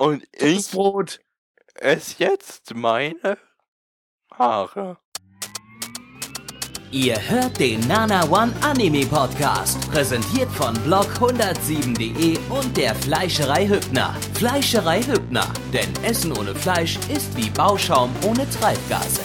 Und ich Toastbrot. esse jetzt meine Haare. Ihr hört den Nana One Anime Podcast, präsentiert von blog107.de und der Fleischerei Hübner. Fleischerei Hübner, denn Essen ohne Fleisch ist wie Bauschaum ohne Treibgase.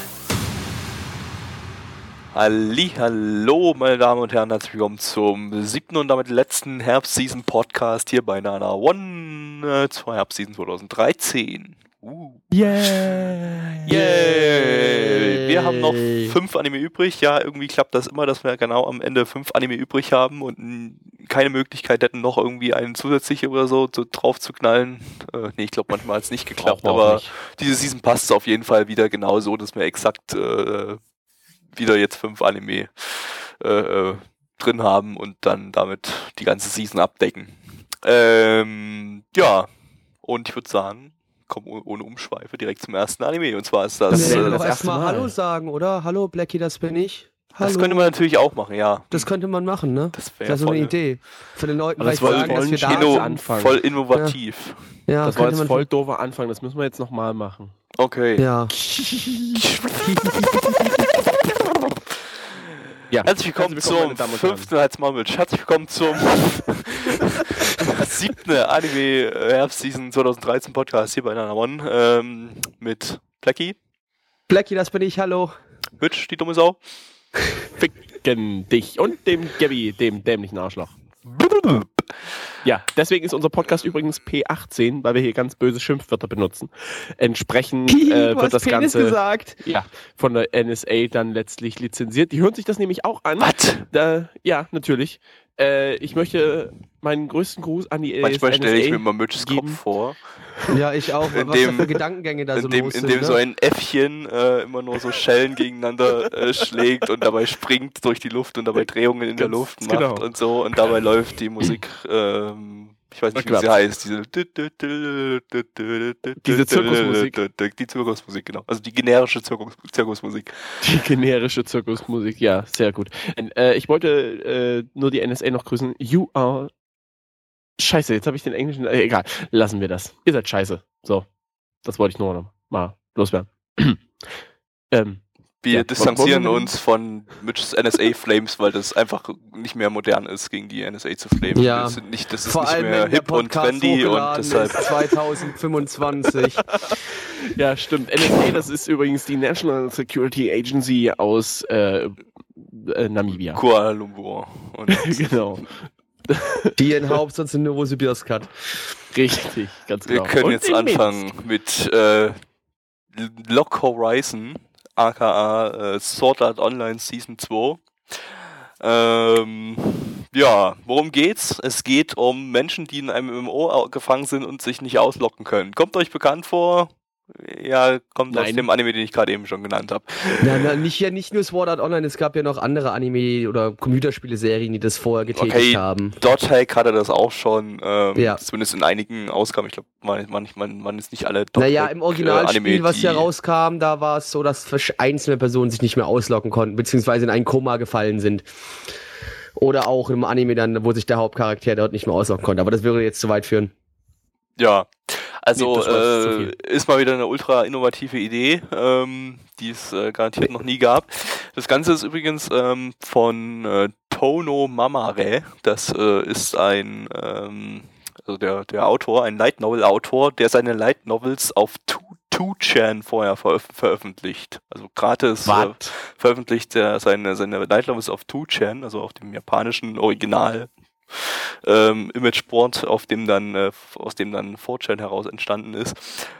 Hallo, meine Damen und Herren, herzlich willkommen zum siebten und damit letzten Herbstseason-Podcast hier bei Nana One äh, zur Herbstseason 2013. Uh. Yeah. Yay! Wir haben noch fünf Anime übrig. Ja, irgendwie klappt das immer, dass wir genau am Ende fünf Anime übrig haben und keine Möglichkeit hätten, noch irgendwie einen zusätzliche oder so, so drauf zu knallen. Äh, nee, ich glaube, manchmal hat es nicht geklappt, aber nicht. diese Season passt auf jeden Fall wieder genau so, dass wir exakt äh, wieder jetzt fünf Anime äh, äh, drin haben und dann damit die ganze Season abdecken. Ähm, ja, und ich würde sagen, komm oh- ohne Umschweife direkt zum ersten Anime. Und zwar ist das. Äh, doch das, erstmal erste Mal. Hallo sagen, oder? Hallo Blackie, das bin ich. Hallo. das könnte man natürlich auch machen, ja. Das könnte man machen, ne? Das Das wäre wäre so eine voll, Idee. Für den Leuten das wollen- sagen, dass wollen wir da Kino- sind. Anfang. voll innovativ. Ja, Das war könnte jetzt man voll doofer Anfang, das müssen wir jetzt nochmal machen. Okay. Ja. Ja. Herzlich willkommen Herzlich willkommen, zum fünften Halsmaulmitsch. Herzlich willkommen zum siebten Anime äh, Herbstseason 2013 Podcast hier bei Nana One ähm, mit Blackie, Blackie, das bin ich. Hallo. Mitch, die dumme Sau. Ficken dich und dem Gabby, dem dämlichen Arschloch. Ja, deswegen ist unser Podcast übrigens P18, weil wir hier ganz böse Schimpfwörter benutzen. Entsprechend äh, wird das Penis Ganze gesagt. ja, von der NSA dann letztlich lizenziert. Die hören sich das nämlich auch an. Was? Da, ja, natürlich. Äh, ich möchte meinen größten Gruß an die Manchmal stelle ich mir immer Mitchs geben. Kopf vor, Ja, ich auch. In Was dem- für Gedankengänge da so in dem, los in sind. dem ne? so ein Äffchen äh, immer nur so Schellen gegeneinander äh, schlägt und dabei springt durch die Luft und dabei Drehungen in der Ganz Luft macht genau. und so und dabei läuft die Musik, ähm, ich weiß nicht, wie sie heißt, diese Diese Zirkusmusik. Die Zirkusmusik, genau. Also die generische Zirkus, Zirkusmusik. Die generische Zirkusmusik, ja, sehr gut. Äh, ich wollte äh, nur die NSA noch grüßen. You are. Scheiße, jetzt habe ich den englischen. Äh, egal, lassen wir das. Ihr seid scheiße. So, das wollte ich nur noch mal loswerden. ähm, Wir Ja, distanzieren wir- uns von Mitch's NSA Flames, weil das einfach nicht mehr modern ist, gegen die NSA zu flamen. Ja. Das, sind nicht, das ist Vor nicht allem, mehr hip und Podcast trendy und deshalb. ist 2025. ja, stimmt. NSA, das ist übrigens die National Security Agency aus äh, äh, Namibia. Kuala Lumpur. Und genau. die ihren Hauptsitz in Novosibirsk hat. Richtig, ganz wir genau. können Und jetzt anfangen mit äh, Lock Horizon, aka äh, Sword Art Online Season 2. Ähm, ja, worum geht's? Es geht um Menschen, die in einem MMO gefangen sind und sich nicht auslocken können. Kommt euch bekannt vor? Ja, kommt aus Nein. dem Anime, den ich gerade eben schon genannt habe. Na, na, nicht, ja, nicht nur Sword Art Online, es gab ja noch andere Anime- oder Computerspiele-Serien, die das vorher getätigt Okay, haben. Dothack hatte das auch schon, ähm, Ja. zumindest in einigen Ausgaben. Ich glaube, man, man, man, man ist nicht alle Naja, Dothack, im äh, Originalspiel, Anime, was ja rauskam, da war es so, dass einzelne Personen sich nicht mehr auslocken konnten, beziehungsweise in ein Koma gefallen sind. Oder auch im Anime dann, wo sich der Hauptcharakter dort nicht mehr auslocken konnte. Aber das würde jetzt zu weit führen. Ja, also Nee, äh, ist mal wieder eine ultra innovative Idee, ähm, die es äh, garantiert noch nie gab. Das Ganze ist übrigens ähm, von äh, Tono Mamare. Das äh, ist ein, ähm, also der, der Autor, ein Light Novel Autor, der seine Light Novels auf 2chan vorher veröf veröffentlicht. Also gratis äh, veröffentlicht er seine, seine Light Novels auf 2chan, also auf dem japanischen Original ähm, Imageboard, auf dem dann, äh, aus dem dann 4chan heraus entstanden ist.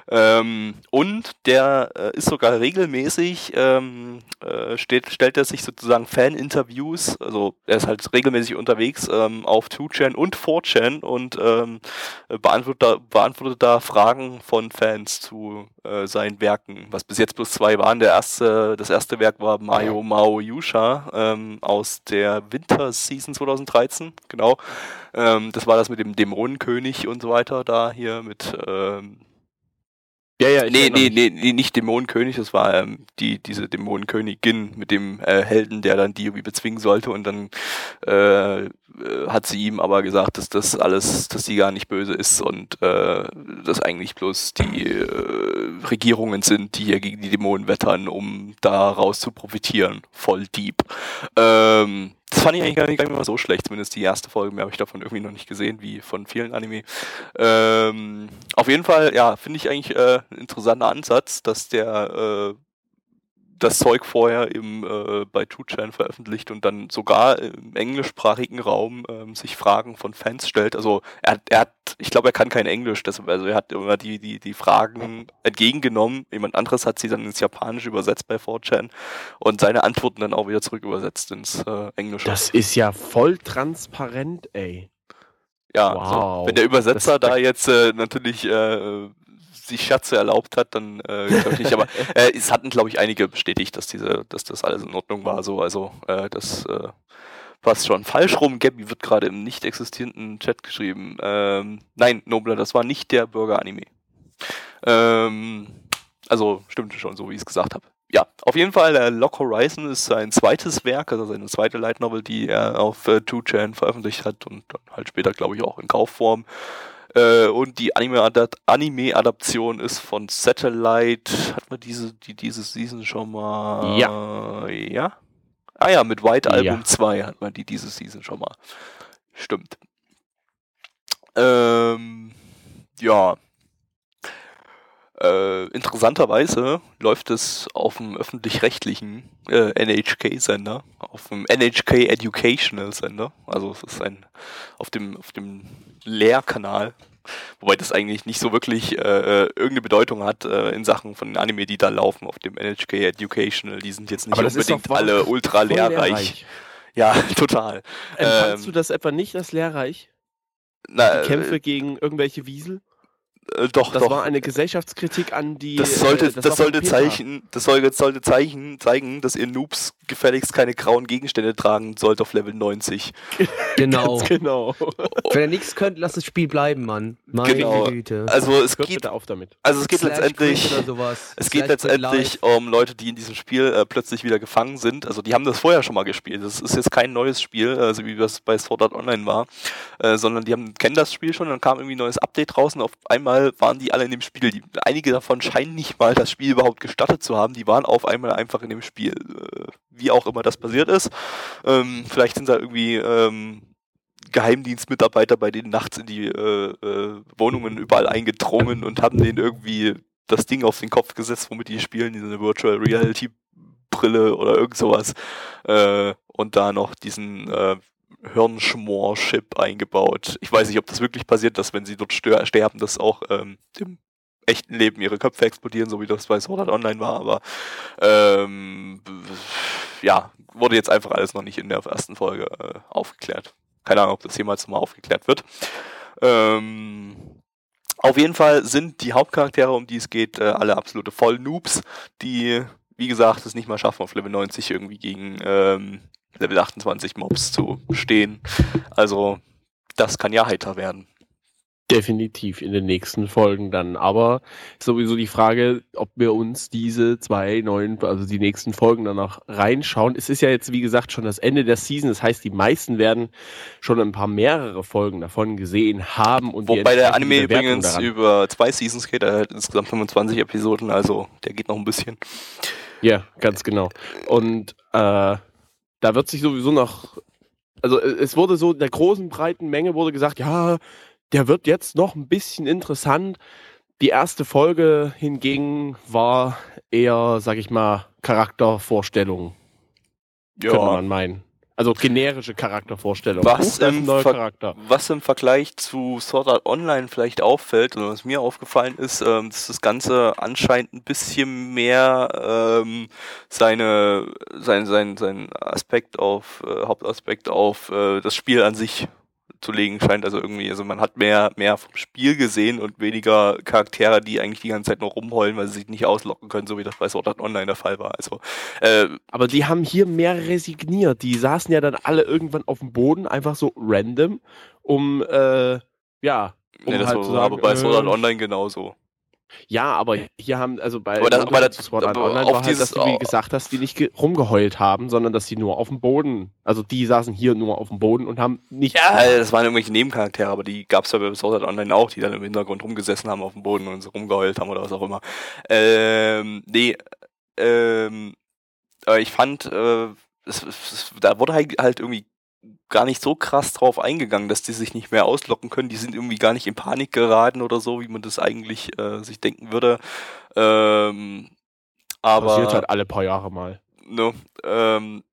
Ähm, und der äh, ist sogar regelmäßig, ähm, äh, steht, stellt er sich sozusagen Fan-Interviews, also er ist halt regelmäßig unterwegs ähm, auf 2chan und 4chan und ähm, äh, beantwortet, da, beantwortet da Fragen von Fans zu äh, seinen Werken, was bis jetzt bloß zwei waren. Der erste, das erste Werk war Mayo Mao Yusha ähm, aus der Winter-Season 2013, genau. Ähm, das war das mit dem Dämonenkönig und so weiter da hier mit ähm, Ja, ja, Nee, nee, nee, nee, nicht Dämonenkönig, das war ähm, die, diese Dämonenkönigin mit dem äh, Helden, der dann die irgendwie bezwingen sollte und dann äh, hat sie ihm aber gesagt, dass das alles, dass sie gar nicht böse ist und äh, dass eigentlich bloß die äh, Regierungen sind, die hier gegen die Dämonen wettern, um daraus zu profitieren. Voll deep. Ähm, fand ich eigentlich gar nicht, gar mal so schlecht, zumindest die erste Folge, mehr habe ich davon irgendwie noch nicht gesehen, wie von vielen Anime. Ähm, auf jeden Fall, ja, finde ich eigentlich äh, ein interessanter Ansatz, dass der äh, das Zeug vorher im, äh, bei 2chan veröffentlicht und dann sogar im englischsprachigen Raum ähm, sich Fragen von Fans stellt. Also er, hat- er hat, ich glaube, er kann kein Englisch, deshalb, also er hat immer die, die, die Fragen entgegengenommen. Jemand anderes hat sie dann ins Japanische übersetzt bei 4chan und seine Antworten dann auch wieder zurück übersetzt ins äh, Englische. Das ist ja voll transparent, ey. Ja, Wow. also, wenn der Übersetzer Das- da jetzt äh, natürlich äh, sich Scherze erlaubt hat, dann äh, glaube ich nicht. Aber äh, es hatten, glaube ich, einige bestätigt, dass diese, dass das alles in Ordnung war. So, also äh, das äh, passt schon. Falsch rum, Gabby wird gerade im nicht existierenden Chat geschrieben. Ähm, nein, Nobler, das war nicht der Burger-Anime. Ähm, also stimmte schon, so wie ich es gesagt habe. Ja, auf jeden Fall, äh, Lock Horizon ist sein zweites Werk, also seine zweite Light Novel, die er auf äh, 2chan veröffentlicht hat und dann halt später, glaube ich, auch in Kaufform. Äh, und die Anime-Adap- Anime-Adaption ist von Satellite. Hat man diese, die diese Season schon mal? Ja. Ja? Ah ja, mit White Ja. Album 2 hat man die diese Season schon mal. Stimmt. Ähm, ja. Äh, interessanterweise läuft es auf dem öffentlich-rechtlichen äh, NHK-Sender, auf dem NHK Educational Sender. Also es ist ein auf dem auf dem Lehrkanal, wobei das eigentlich nicht so wirklich äh, äh, irgendeine Bedeutung hat äh, in Sachen von Anime, die da laufen auf dem NHK Educational. Die sind jetzt nicht Aber das ist unbedingt doch alle ultra lehrreich. Ja, total. Empfandst Ähm, du das etwa nicht als lehrreich? Na, Die Kämpfe gegen irgendwelche Wiesel? Äh, doch, Das doch. war eine Gesellschaftskritik an die. Das sollte, äh, das, von sollte zeichen, das soll, sollte zeichen, zeigen, dass ihr Noobs gefälligst keine grauen Gegenstände tragen sollt auf Level 90. Genau. Ganz genau. Wenn ihr nichts könnt, lasst das Spiel bleiben, Mann. Meine Genau. Güte. Also es Hört geht, auf damit. also es geht Slash letztendlich, Quit oder sowas. es geht letztendlich um Leute, die in diesem Spiel äh, plötzlich wieder gefangen sind. Also die haben das vorher schon mal gespielt. Das ist jetzt kein neues Spiel, also wie das bei Sword Art Online war, äh, sondern die haben kennen das Spiel schon. Dann kam irgendwie ein neues Update draußen. Auf einmal waren die alle in dem Spiel. Die, einige davon scheinen nicht mal das Spiel überhaupt gestattet zu haben. Die waren auf einmal einfach in dem Spiel. Äh, wie auch immer das passiert ist. Ähm, vielleicht sind da irgendwie ähm, Geheimdienstmitarbeiter bei denen nachts in die äh, äh, Wohnungen überall eingedrungen und haben denen irgendwie das Ding auf den Kopf gesetzt, womit die spielen, diese Virtual Reality Brille oder irgend sowas. Äh, und da noch diesen äh, Hirnschmor-Chip eingebaut. Ich weiß nicht, ob das wirklich passiert, dass wenn sie dort sterben, dass auch ähm, im echten Leben ihre Köpfe explodieren, so wie das bei Sword Art Online war, aber ähm, ja, wurde jetzt einfach alles noch nicht in der ersten Folge äh, aufgeklärt. Keine Ahnung, ob das jemals mal aufgeklärt wird. Ähm, auf jeden Fall sind die Hauptcharaktere, um die es geht, äh, alle absolute Vollnoobs, die, wie gesagt, es nicht mal schaffen, auf Level 90 irgendwie gegen ähm, Level 28 Mobs zu stehen. Also, das kann ja heiter werden. Definitiv in den nächsten Folgen dann. Aber sowieso die Frage, ob wir uns diese zwei neuen, also die nächsten Folgen danach reinschauen. Es ist ja jetzt, wie gesagt, schon das Ende der Season. Das heißt, die meisten werden schon ein paar mehrere Folgen davon gesehen haben. Und Wobei der Anime übrigens daran. über zwei Seasons geht, er hat insgesamt 25 Episoden, also der geht noch ein bisschen. Ja, ganz genau. Und äh, da wird sich sowieso noch, also äh, es wurde so in der großen, breiten Menge wurde gesagt, ja, der wird jetzt noch ein bisschen interessant. Die erste Folge hingegen war eher, sag ich mal, Charaktervorstellung, könnte man meinen. Also generische Charaktervorstellung. Was ist im Charakter. Was im Vergleich zu Sword Art Online vielleicht auffällt, oder was mir aufgefallen ist, ähm, dass das Ganze anscheinend ein bisschen mehr ähm, seine, sein, sein, sein Aspekt auf, äh, Hauptaspekt auf äh, das Spiel an sich zu legen scheint. Also irgendwie, also man hat mehr, mehr vom Spiel gesehen und weniger Charaktere, die eigentlich die ganze Zeit nur rumheulen, weil sie sich nicht auslocken können, so wie das bei Sword Art Online der Fall war. Also äh, Aber die haben hier mehr resigniert. Die saßen ja dann alle irgendwann auf dem Boden, einfach so random, um, äh, ja, um nee, das halt war zu sagen, aber bei Sword Art äh, Online genauso. Ja, aber hier haben, also bei Aber das- aber das- Sword Art aber Online war halt, dass du, wie gesagt hast, die nicht ge- rumgeheult haben, sondern dass die nur auf dem Boden, also die saßen hier nur auf dem Boden und haben nicht. Ja, das waren irgendwelche Nebencharaktere, aber die gab es ja bei Sword Art Online auch, die dann im Hintergrund rumgesessen haben auf dem Boden und so rumgeheult haben oder was auch immer. Ähm, nee, ähm, aber ich fand, äh, es, es, da wurde halt halt irgendwie gar nicht so krass drauf eingegangen, dass die sich nicht mehr auslocken können. Die sind irgendwie gar nicht in Panik geraten oder so, wie man das eigentlich äh, sich denken würde. Ähm, aber passiert halt alle paar Jahre mal. Ne, ähm,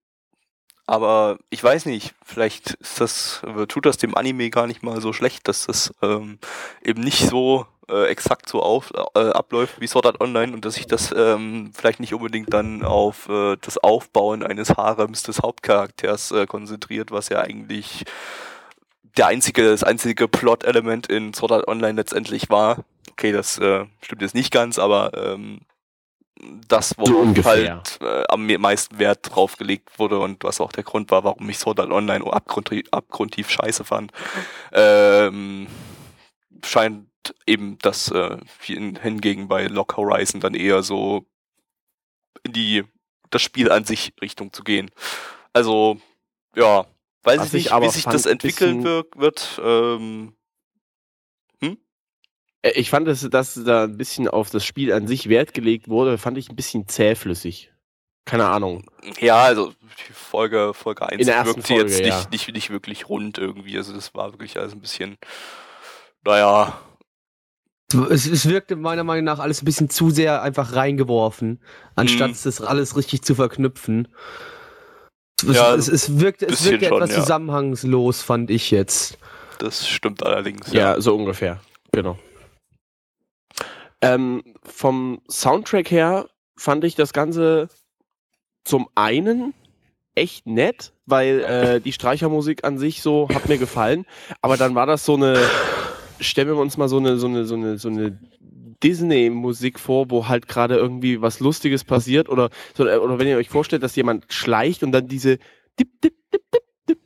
aber ich weiß nicht, vielleicht das, äh, tut das dem Anime gar nicht mal so schlecht, dass das ähm, eben nicht so äh, exakt so auf, äh, abläuft wie Sword Art Online und dass sich das ähm, vielleicht nicht unbedingt dann auf äh, das Aufbauen eines Harems des Hauptcharakters äh, konzentriert, was ja eigentlich der einzige, das einzige Plot-Element in Sword Art Online letztendlich war. Okay, das äh, stimmt jetzt nicht ganz, aber ähm, das, wo So halt äh, am meisten Wert drauf gelegt wurde und was auch der Grund war, warum ich Sword Art Online abgrundtief, abgrundtief scheiße fand, ähm, scheint eben das äh, hin- hingegen bei Lock Horizon dann eher so in die das Spiel an sich Richtung zu gehen. Also ja, weiß Was ich ich nicht, aber wie sich das entwickeln wird. Ähm, Äh, Ich fand, dass, dass da ein bisschen auf das Spiel an sich Wert gelegt wurde, fand ich ein bisschen zähflüssig. Keine Ahnung. Ja, also die Folge, Folge 1 In der ersten wirkt sie jetzt Folge, ja. nicht, nicht, nicht wirklich rund irgendwie. Also das war wirklich alles ein bisschen, naja, Es, es wirkte meiner Meinung nach alles ein bisschen zu sehr einfach reingeworfen, anstatt Mhm. das alles richtig zu verknüpfen. Es, Ja, es, es wirkte, es wirkte schon, etwas ja. zusammenhangslos, fand ich jetzt. das stimmt allerdings. Ja, so ungefähr. Genau. Ähm, vom Soundtrack her fand ich das Ganze zum einen echt nett, weil äh, die Streichermusik an sich so hat mir gefallen, aber dann war das so eine, stellen wir uns mal so eine, so eine, so eine, so eine Disney-Musik vor, wo halt gerade irgendwie was Lustiges passiert oder, äh, oder wenn ihr euch vorstellt, dass jemand schleicht und dann diese Dip, Dip, Dip, Dip, Dip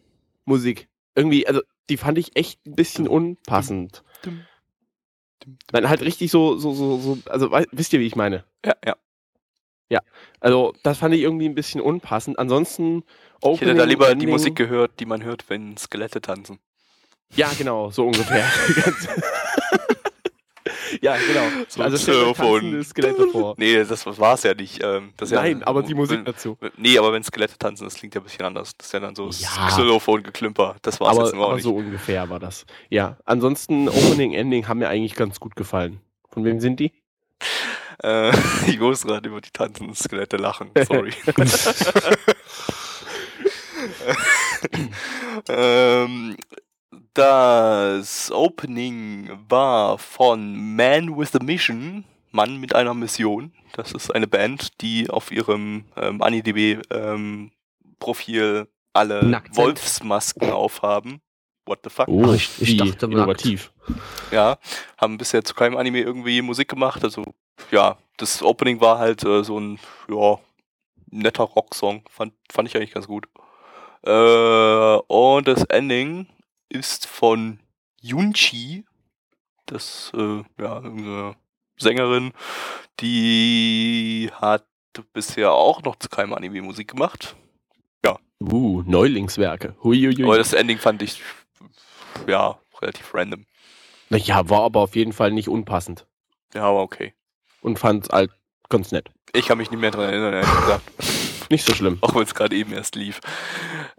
Musik. Irgendwie, also die fand ich echt ein bisschen unpassend. Nein, halt richtig so, so, so, so, also wisst ihr, wie ich meine? ja, ja. Also, das fand ich irgendwie ein bisschen unpassend. Ansonsten, Ich hätte da lieber die Ending- Musik gehört, die man hört, wenn Skelette tanzen. Ja, genau, so ungefähr. Ja, genau. So also, Xylophon. Skelette vor. Nee, das war es ja nicht. Ähm, das Nein, ja, aber die Musik wenn, dazu. Nee, aber wenn Skelette tanzen, das klingt ja ein bisschen anders. Das ist ja dann so Ja. Xylophon-Geklümper. Das war es Aber, jetzt nur auch aber nicht. so ungefähr war das. Ja, ansonsten, Opening, Ending haben mir eigentlich ganz gut gefallen. Von wem sind die? Äh, ich muss gerade über die tanzenden Skelette lachen. Sorry. ähm, das Opening war von Man with a Mission, Mann mit einer Mission. Das ist eine Band, die auf ihrem ähm, AniDB-Profil alle Nackt sind. Wolfsmasken aufhaben. What the fuck? Oh, ich- ich dachte, innovativ. Ja, haben bisher zu keinem Anime irgendwie Musik gemacht. Also, ja, das Opening war halt äh, so ein, ja, netter Rocksong. Fand, fand ich eigentlich ganz gut. Äh, und das Ending ist von Yunchi. Das, äh, ja, irgendeine Sängerin. Die hat bisher auch noch zu keinem Anime Musik gemacht. Uh, Neulingswerke. Huiuiui. Aber das Ending fand ich, ja, relativ random. Naja, war aber auf jeden Fall nicht unpassend. Ja, aber okay. Und fand halt ganz nett. Ich kann mich nicht mehr dran erinnern, ehrlich gesagt. Nicht so schlimm. Auch wenn es gerade eben erst lief.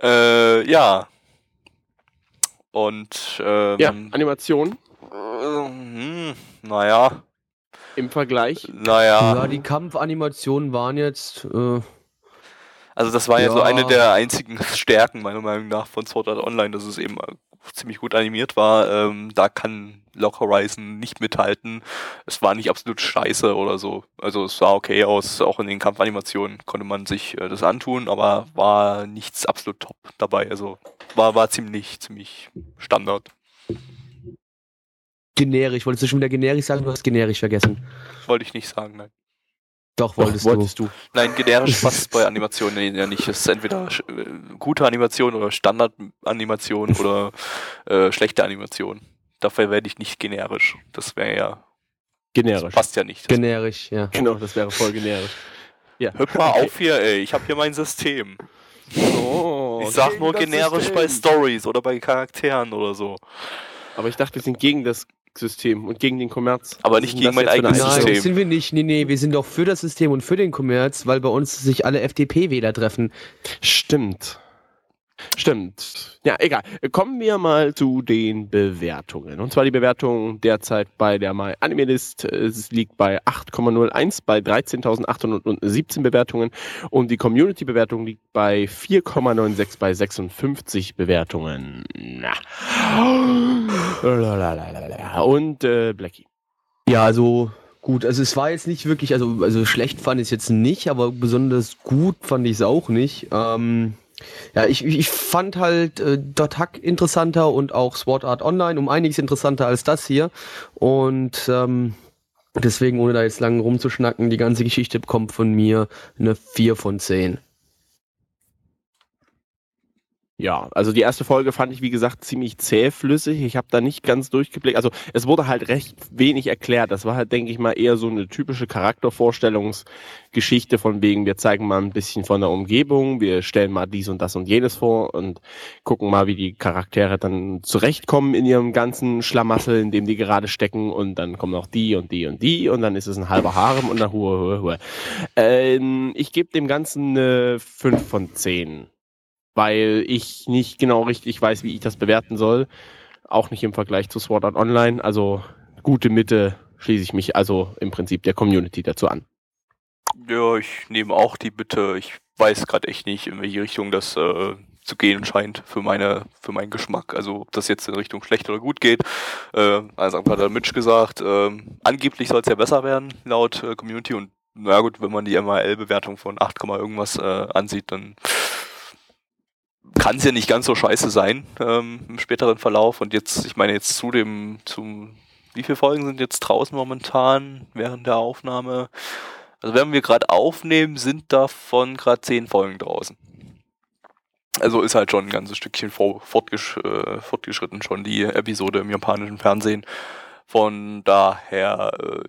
Äh, ja. Und, ähm, Ja, Animation äh, naja, im Vergleich. naja. Ja, die Kampfanimationen waren jetzt. Äh, Also das war ja, so Ja. eine der einzigen Stärken, meiner Meinung nach, von Sword Art Online, dass es eben ziemlich gut animiert war. Ähm, da kann Lock Horizon nicht mithalten. Es war nicht absolut scheiße oder so. Also es sah okay aus, auch in den Kampfanimationen konnte man sich äh, das antun, aber war nichts absolut top dabei. Also war, war ziemlich, ziemlich Standard. generisch. Wolltest du schon wieder generisch sagen? Du hast generisch vergessen. Wollte ich nicht sagen, nein. Doch, Doch, wolltest, wolltest du. Nein, generisch passt bei Animationen ja nicht. Es ist entweder äh, gute Animation oder Standard-Animation oder äh, schlechte Animation. Dafür werde ich nicht generisch. Das wäre ja. Generisch. Passt ja nicht. Generisch, ja. Genau, das wäre voll generisch. Ja. Hört mal auf hier, ey. Ich habe hier mein System. Oh, Ich sag nur das generisch System. bei Stories oder bei Charakteren oder so. Aber ich dachte, wir sind gegen das System und gegen den Kommerz. Aber nicht gegen mein eigenes Nein, System. das sind wir nicht. Nee, nee, wir sind doch für das System und für den Kommerz, weil bei uns sich alle FDP-Wähler treffen. Stimmt. Stimmt. Ja, egal. Kommen wir mal zu den Bewertungen. Und zwar die Bewertung derzeit bei der My Anime List. Es liegt bei 8,01 bei 13.817 Bewertungen. Und die Community-Bewertung liegt bei 4,96 bei 56 Bewertungen. Na. Und äh, Blackie. Ja, also gut, also es war jetzt nicht wirklich, also, also schlecht fand ich es jetzt nicht, aber besonders gut fand ich es auch nicht. Ähm, ja, ich, ich fand halt äh, Dot Hack interessanter und auch Sword Art Online um einiges interessanter als das hier. Und ähm, deswegen, ohne da jetzt lang rumzuschnacken, die ganze Geschichte bekommt von mir eine 4 von 10. Ja, also die erste Folge fand ich, wie gesagt, ziemlich zähflüssig. Ich habe da nicht ganz durchgeblickt. Also es wurde halt recht wenig erklärt. Das war halt, denke ich mal, eher so eine typische Charaktervorstellungsgeschichte von wegen, wir zeigen mal ein bisschen von der Umgebung, wir stellen mal dies und das und jenes vor und gucken mal, wie die Charaktere dann zurechtkommen in ihrem ganzen Schlamassel, in dem die gerade stecken und dann kommen noch die und die und die und dann ist es ein halber Harem und dann Hue, Hue, Hue. Ähm, ich gebe dem Ganzen eine 5 von 10 weil ich nicht genau richtig weiß, wie ich das bewerten soll. Auch nicht im Vergleich zu Sword Art Online. Also gute Mitte schließe ich mich also im Prinzip der Community dazu an. Ja, ich nehme auch die Bitte. Ich weiß gerade echt nicht, in welche Richtung das äh, zu gehen scheint für meine, für meinen Geschmack. Also ob das jetzt in Richtung schlecht oder gut geht. Äh, also hat der Mitch gesagt, ähm, angeblich soll es ja besser werden laut äh, Community und na gut, wenn man die MRL-Bewertung von 8, Komma irgendwas äh, ansieht, dann kann es ja nicht ganz so scheiße sein ähm, im späteren Verlauf. Und jetzt, ich meine jetzt zu dem, zum, wie viele Folgen sind jetzt draußen momentan während der Aufnahme? Also wenn wir gerade aufnehmen, sind davon gerade zehn Folgen draußen. Also ist halt schon ein ganzes Stückchen vor, fortgesch, äh, fortgeschritten schon die Episode im japanischen Fernsehen. Von daher äh,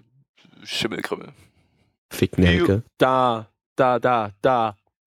Schimmelkrimmel. Ficknelke. Da, da, da, da,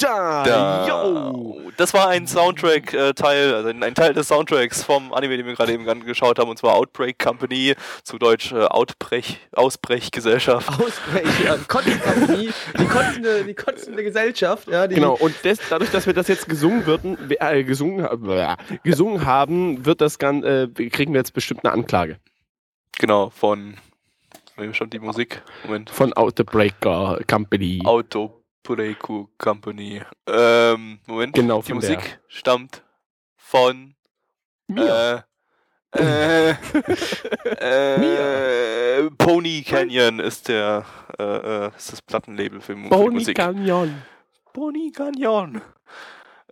Da, da. Yo. Das war ein Soundtrack-Teil, äh, also ein, Teil des Soundtracks vom Anime, den wir gerade eben geschaut haben, und zwar Outbreak Company, zu Deutsch äh, Outbrech, Ausbrechgesellschaft. Ausbrech, ja, Kotzkompanie, die kotzende, die kotzende Gesellschaft. Ja, genau, und des, dadurch, dass wir das jetzt gesungen, würden, äh, gesungen, äh, gesungen haben, wird das ganz, äh, kriegen wir jetzt bestimmt eine Anklage. Genau, von schon die Musik. Moment. Von Out Company. Auto Autopureiku Company. Ähm, Moment, Genau, die Musik stammt von Mir. Äh, äh, äh, Pony Canyon ist der äh, äh, ist das Plattenlabel für, Pony Musik. Canyon. Pony Canyon.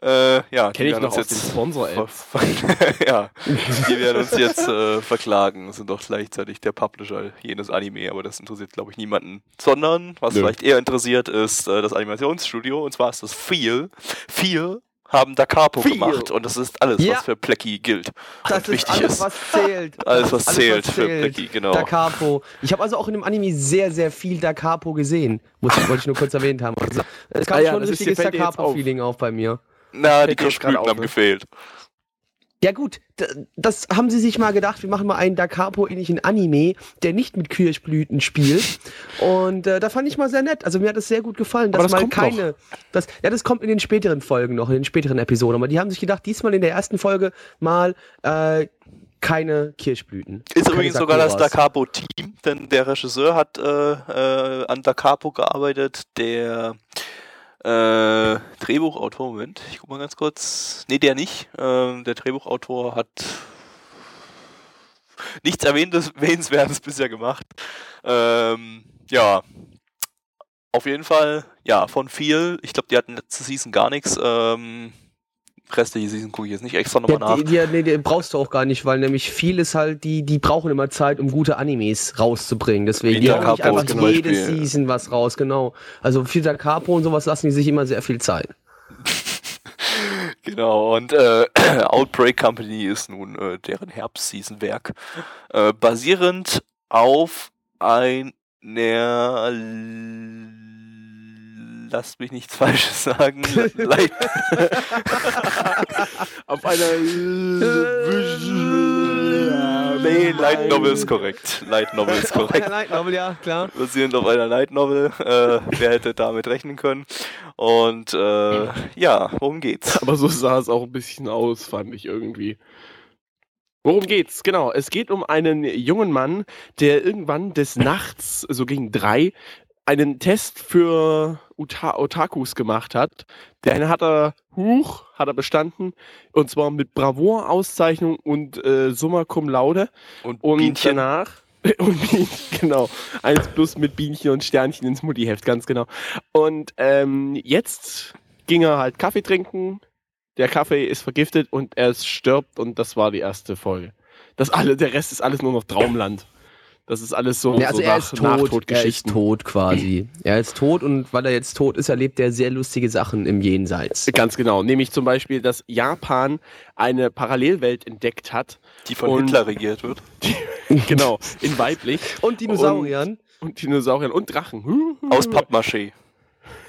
Äh, ja, Kenn die ich noch aus den Sponsor-Apps. ver- ja, die werden uns jetzt äh, verklagen. Sind doch gleichzeitig der Publisher jenes Anime, aber das interessiert, glaube ich, niemanden. Sondern, was Nö. vielleicht eher interessiert, ist äh, das Animationsstudio, und zwar ist das Feel. Feel haben Da Capo Feel. gemacht und das ist alles, Ja. was für Plecky gilt. das ist wichtig alles, ist. was zählt. Alles, was Alles, zählt was für zählt. Plecky, genau. Da Capo. Ich habe also auch in dem Anime sehr, sehr viel Da Capo gesehen. Muss, wollte ich nur kurz erwähnt haben. Also, es kam Ah ja, schon ein das richtiges Da jetzt Capo-Feeling auf bei mir. Na, die Kirschblüten haben ne? gefehlt. Ja gut, das haben sie sich mal gedacht, wir machen mal einen Da Capo-ähnlichen Anime, der nicht mit Kirschblüten spielt. Und äh, da fand ich mal sehr nett. Also mir hat es sehr gut gefallen, dass das mal keine. Das, ja, das kommt in den späteren Folgen noch, in den späteren Episoden. Aber die haben sich gedacht, diesmal in der ersten Folge mal äh, keine Kirschblüten. Ist übrigens sogar das Da Sakuras. Capo-Team, denn der Regisseur hat äh, äh, an Da Capo gearbeitet, der äh, Drehbuchautor, Moment, ich guck mal ganz kurz. Nee, der nicht. Ähm, der Drehbuchautor hat nichts Erwähnenswertes bisher gemacht. Ähm, ja, auf jeden Fall, ja, von viel. Ich glaube, die hatten letzte Season gar nichts. Ähm, restliche Season gucke ich jetzt nicht extra nochmal Ja, nach. die, die, nee, die brauchst du auch gar nicht, weil nämlich vieles halt, die, die brauchen immer Zeit, um gute Animes rauszubringen. Deswegen die Da hauen nicht einfach zum jede Beispiel. Season was raus, genau. Also für Da Capo und sowas lassen die sich immer sehr viel Zeit. Genau, und äh, Outbreak Company ist nun äh, deren Herbst-Season-Werk. Äh, basierend auf einer Lasst mich nichts Falsches sagen. Auf einer. nee, Light Novel ist korrekt. Light Novel ist korrekt. Light Novel, ja, klar. basierend auf einer Light Novel. Äh, wer hätte damit rechnen können? Und äh, ja, worum geht's? Aber so sah es auch ein bisschen aus, fand ich irgendwie. Worum geht's? Genau, es geht um einen jungen Mann, der irgendwann des Nachts, so gegen drei, einen Test für Uta Otakus gemacht hat. Den hat er, huch, hat er bestanden. Und zwar mit Bravour, Auszeichnung und äh, Summa Cum Laude. Und, Und Bienchen. danach. Und Bienchen, genau. Eins plus mit Bienchen und Sternchen ins Muttiheft, ganz genau. Und ähm, jetzt ging er halt Kaffee trinken. Der Kaffee ist vergiftet und er stirbt und das war die erste Folge. Das alle, der Rest ist alles nur noch Traumland. Das ist alles so, Ja, also so er nach, ist tot, er ist tot quasi. Er ist tot und weil er jetzt tot ist, erlebt er sehr lustige Sachen im Jenseits. Ganz genau. Nämlich zum Beispiel, dass Japan eine Parallelwelt entdeckt hat. die von und- Hitler regiert wird. Genau, in weiblich. Und Dinosauriern Und Dinosauriern und Drachen. Aus Pappmaché.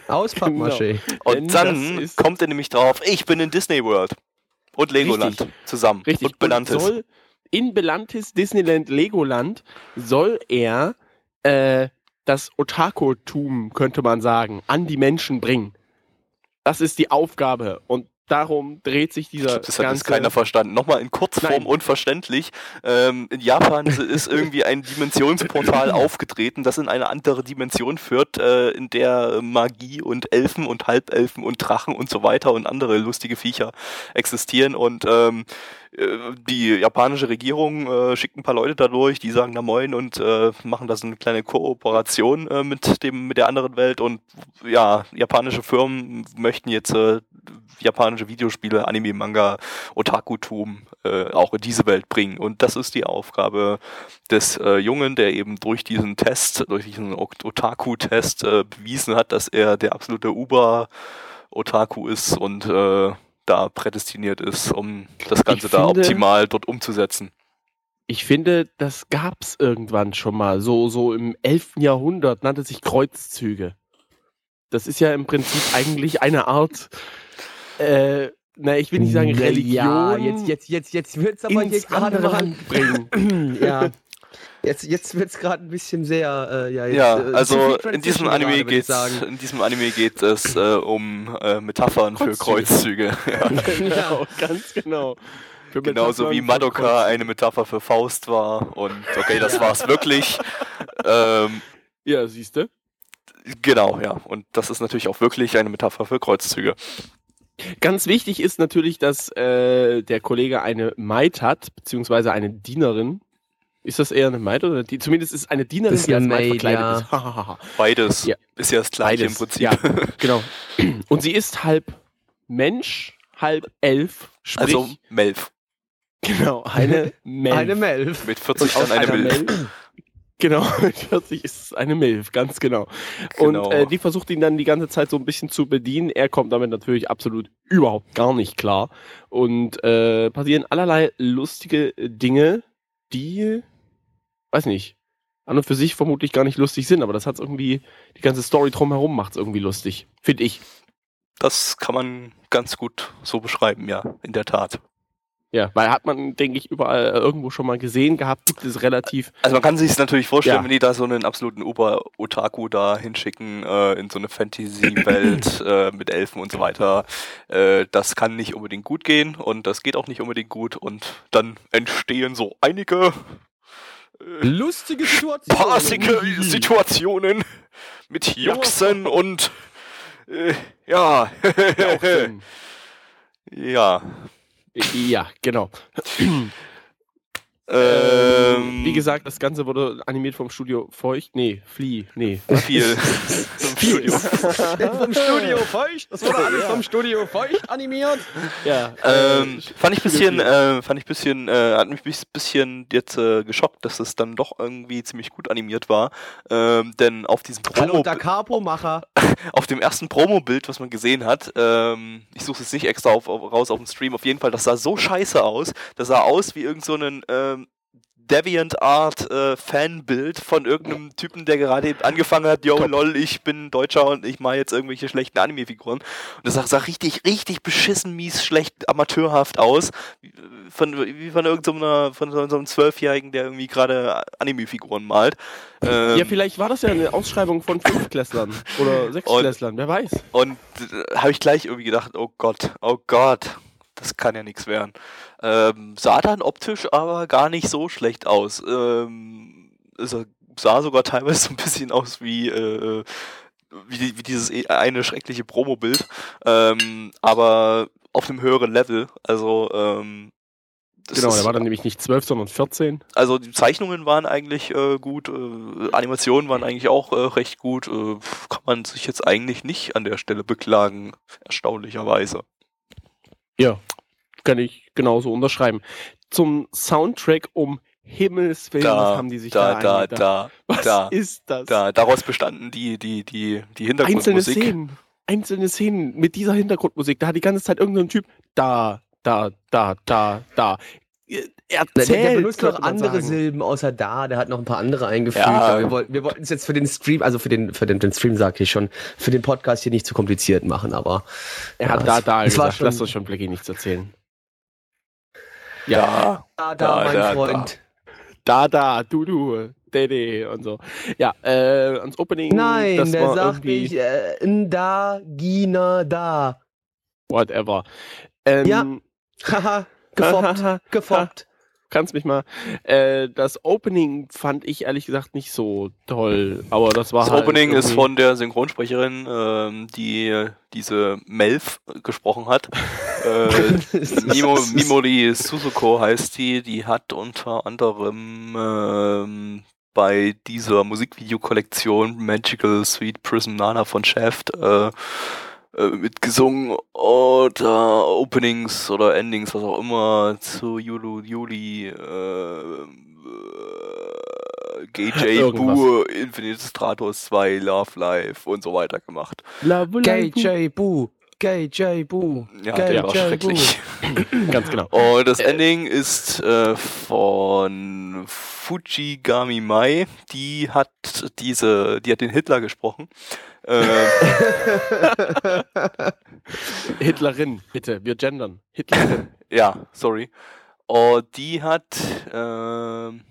aus Pappmaché. Und Denn dann kommt er nämlich drauf, ich bin in Disney World. Und Legoland Richtig. zusammen. Richtig. Und Belantis. soll in Belantis Disneyland Legoland soll er äh, das Otaku-Tum, könnte man sagen, an die Menschen bringen. Das ist die Aufgabe. Und darum dreht sich dieser das hat ganze... jetzt keiner verstanden. Nochmal in Kurzform Nein. unverständlich. Ähm, in Japan ist irgendwie ein Dimensionsportal aufgetreten, das in eine andere Dimension führt, äh, in der Magie und Elfen und Halbelfen und Drachen und so weiter und andere lustige Viecher existieren. Und ähm, äh, die japanische Regierung äh, schickt ein paar Leute dadurch, die sagen da moin und äh, machen da so eine kleine Kooperation äh, mit dem mit der anderen Welt und ja, japanische Firmen möchten jetzt äh, japanische Videospiele, Anime, Manga, Otakutum äh, auch in diese Welt bringen. Und das ist die Aufgabe des äh, Jungen, der eben durch diesen Test, durch diesen Ot- Otaku-Test äh, bewiesen hat, dass er der absolute Uber-Otaku ist und äh, da prädestiniert ist, um das Ganze Ich da finde- optimal dort umzusetzen. Ich finde, das gab's irgendwann schon mal. So, so im 11. Jahrhundert nannte sich Kreuzzüge. Das ist ja im Prinzip eigentlich eine Art, äh, na, ich will nicht sagen Religion. Ja, jetzt, jetzt, jetzt, jetzt wird's aber hier gerade andere mal. Land bringen. ja. Jetzt, jetzt wird's gerade ein bisschen sehr, äh, ja, jetzt, Ja, äh, also in diesem Anime gerade, würd ich geht sagen. in diesem Anime geht es äh, um äh, Metaphern für Kreuzzüge. Kreuzzüge. ja. genau, ganz genau. Für Genauso Metaphern wie Madoka eine Metapher für Faust war. Und okay, das war's wirklich. Ähm, Ja, siehst du. genau, ja. Und das ist natürlich auch wirklich eine Metapher für Kreuzzüge. Ganz wichtig ist natürlich, dass äh, der Kollege eine Maid hat, beziehungsweise eine Dienerin. Ist das eher eine Maid oder die? Zumindest ist eine Dienerin, ist die als Maid Maid, verkleidet ja. ist. Beides Ja. ist ja das gleiche im Prinzip. Ja, genau. Und sie ist halb Mensch, halb Elf. Sprich, Also Melf. genau, eine Melf. Eine Melf. Mit Und 40 aus dann eine Milf. Melf. Genau, mit 40 ist es eine Milf, ganz genau. Genau. Und äh, die versucht ihn dann die ganze Zeit so ein bisschen zu bedienen. Er kommt damit natürlich absolut überhaupt gar nicht klar. Und äh, passieren allerlei lustige Dinge, die, weiß nicht, an und für sich vermutlich gar nicht lustig sind, aber das hat irgendwie, die ganze Story drumherum macht es irgendwie lustig, finde ich. Das kann man ganz gut so beschreiben, ja, in der Tat. Ja, weil hat man, denke ich, überall äh, irgendwo schon mal gesehen gehabt, gibt es relativ. Also man kann sich natürlich vorstellen, Ja. wenn die da so einen absoluten Ober-Otaku da hinschicken äh, in so eine Fantasy-Welt äh, mit Elfen und so weiter. Äh, das kann nicht unbedingt gut gehen und das geht auch nicht unbedingt gut und dann entstehen so einige Lustige Situation. passige Situationen mit Joxen und äh, ja, ja. ja, genau. Ähm, Wie gesagt, das Ganze wurde animiert vom Studio Feucht. Nee, Flea. Nee. viel, Studio. vom Studio Feucht. Das wurde alles vom Studio Feucht animiert. ja. Ähm, äh, fand ich bisschen, äh, fand ich bisschen, äh, hat mich bis bisschen jetzt äh, geschockt, dass es dann doch irgendwie ziemlich gut animiert war. Ähm, denn auf diesem Hallo, Promo, Capo-Macher. auf dem ersten Promo-Bild, was man gesehen hat, ähm, ich suche es nicht extra auf, auf, raus auf dem Stream, auf jeden Fall, das sah so scheiße aus. Das sah aus wie irgend so ein ähm, Deviant Art äh, Fanbild von irgendeinem Typen, der gerade angefangen hat, yo lol, ich bin Deutscher und ich mache jetzt irgendwelche schlechten Anime-Figuren. Und das sah, sah richtig, richtig beschissen, mies, schlecht, amateurhaft aus. Von, wie von irgendeiner, von so so einem Zwölfjährigen, der irgendwie gerade Anime-Figuren malt. Ähm, ja, vielleicht war das ja eine Ausschreibung von Fünftklässlern oder Sechstklässlern, wer weiß. Und äh, habe ich gleich irgendwie gedacht, oh Gott, oh Gott, das kann ja nichts werden. Ähm, sah dann optisch aber gar nicht so schlecht aus. Ähm, es sah sogar teilweise so ein bisschen aus wie, äh, wie, wie dieses eh- eine schreckliche Promo-Bild. Ähm, aber auf einem höheren Level. Also, ähm, Genau, der war dann nämlich nicht 12, sondern 14. also die Zeichnungen waren eigentlich äh, gut, äh, Animationen waren eigentlich auch äh, recht gut. Äh, kann man sich jetzt eigentlich nicht an der Stelle beklagen, erstaunlicherweise. Ja, kann ich genauso unterschreiben. Zum Soundtrack um Himmels Willen, was haben die sich da, da, da, da, Was da, ist das? da. Daraus bestanden die, die, die, die Einzelne Hintergrundmusik. Szenen. Einzelne Szenen mit dieser Hintergrundmusik. Da hat die ganze Zeit irgendein Typ da, da, da, da, da. Der, Erzählt, der benutzt noch andere sagen. Silben außer da, der hat noch ein paar andere eingefügt. Ja. aber wir wollten wir wollten es jetzt für den Stream, also für den, für den, den Stream sagte ich schon, für den Podcast hier nicht zu kompliziert machen, aber Er hat Ja, da, es- da es gesagt, schon- lass uns schon Blackie nichts erzählen. Ja, da, Da, mein da, Freund. Da, da, du, du, Dede und so. Ja, äh, ans Opening. Nein, das der war sagt nicht, äh, n da, Gina, da. whatever. Ähm, Ja. Haha, gefoppt, gefoppt. Kannst mich mal. Äh, das Opening fand ich ehrlich gesagt nicht so toll, aber das war das halt Opening ist irgendwie- von der Synchronsprecherin, ähm, die diese Melf gesprochen hat. äh, Mimo, Mimori Suzuko heißt die, die hat unter anderem ähm, bei dieser Musikvideokollektion Magical Sweet Prism Nana von Shaft äh, mitgesungen oder Openings oder Endings, was auch immer, zu Yulu Yuli, äh, äh, GJ. Boo, Infinite Stratos 2, Love Life und so weiter gemacht. Love Gay Life. J. Boo. Gay J. Boo. Ja, Gay der war schrecklich. Ganz genau. Und das Äh, Ending ist äh, von Fujigami Mai. Die hat diese, die hat den Hitler gesprochen. Ähm, Hitlerin, bitte, wir gendern. Hitlerin. ja, sorry. Und die hat ähm,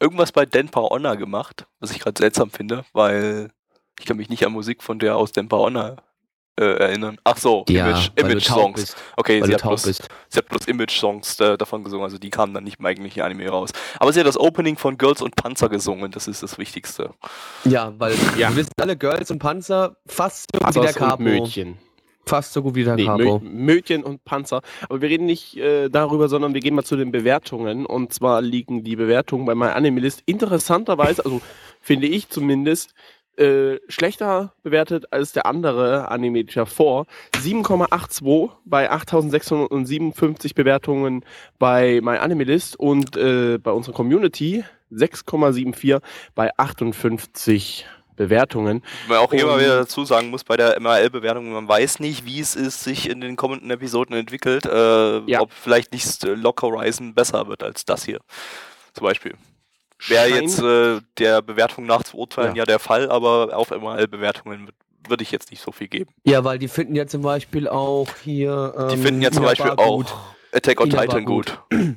irgendwas bei Denpa Honor gemacht, was ich gerade seltsam finde, weil ich kann mich nicht an Musik von der aus Denpa Honor äh, erinnern. Ach so, Ja, Image, Image Songs. bist. Okay, Weil sie du hat, taub bloß, bist. sie hat bloß Image-Songs äh, davon gesungen, also die kamen dann nicht im eigentlichen Anime raus. Aber sie hat das Opening von Girls und Panzer gesungen, das ist das Wichtigste. Ja, weil Ja. wir wissen alle Girls und Panzer fast so gut wie der und Capo. Fast so gut wie der Nee, Capo. Mö Mötchen und Panzer. Aber wir reden nicht äh, darüber, sondern wir gehen mal zu den Bewertungen. Und zwar liegen die Bewertungen bei MyAnimeList interessanterweise, also finde ich zumindest, äh, schlechter bewertet als der andere Anime davor. 7,82 bei 8657 Bewertungen bei MyAnimeList und äh, bei unserer Community 6,74 bei 58 Bewertungen. Man auch hier mal Und- wieder dazu sagen muss, bei der MRL-Bewertung, man weiß nicht, wie es ist, sich in den kommenden Episoden entwickelt, äh, Ja. ob vielleicht nicht Lock Horizon besser wird als das hier. Zum Beispiel. Wäre jetzt äh, der Bewertung nach zu urteilen Ja. ja, der Fall, aber auf MRL-Bewertungen würde ich jetzt nicht so viel geben. Ja, weil die finden ja zum Beispiel auch hier. Ähm, Die finden ja zum Beispiel auch gut. Attack on Titan gut. gut.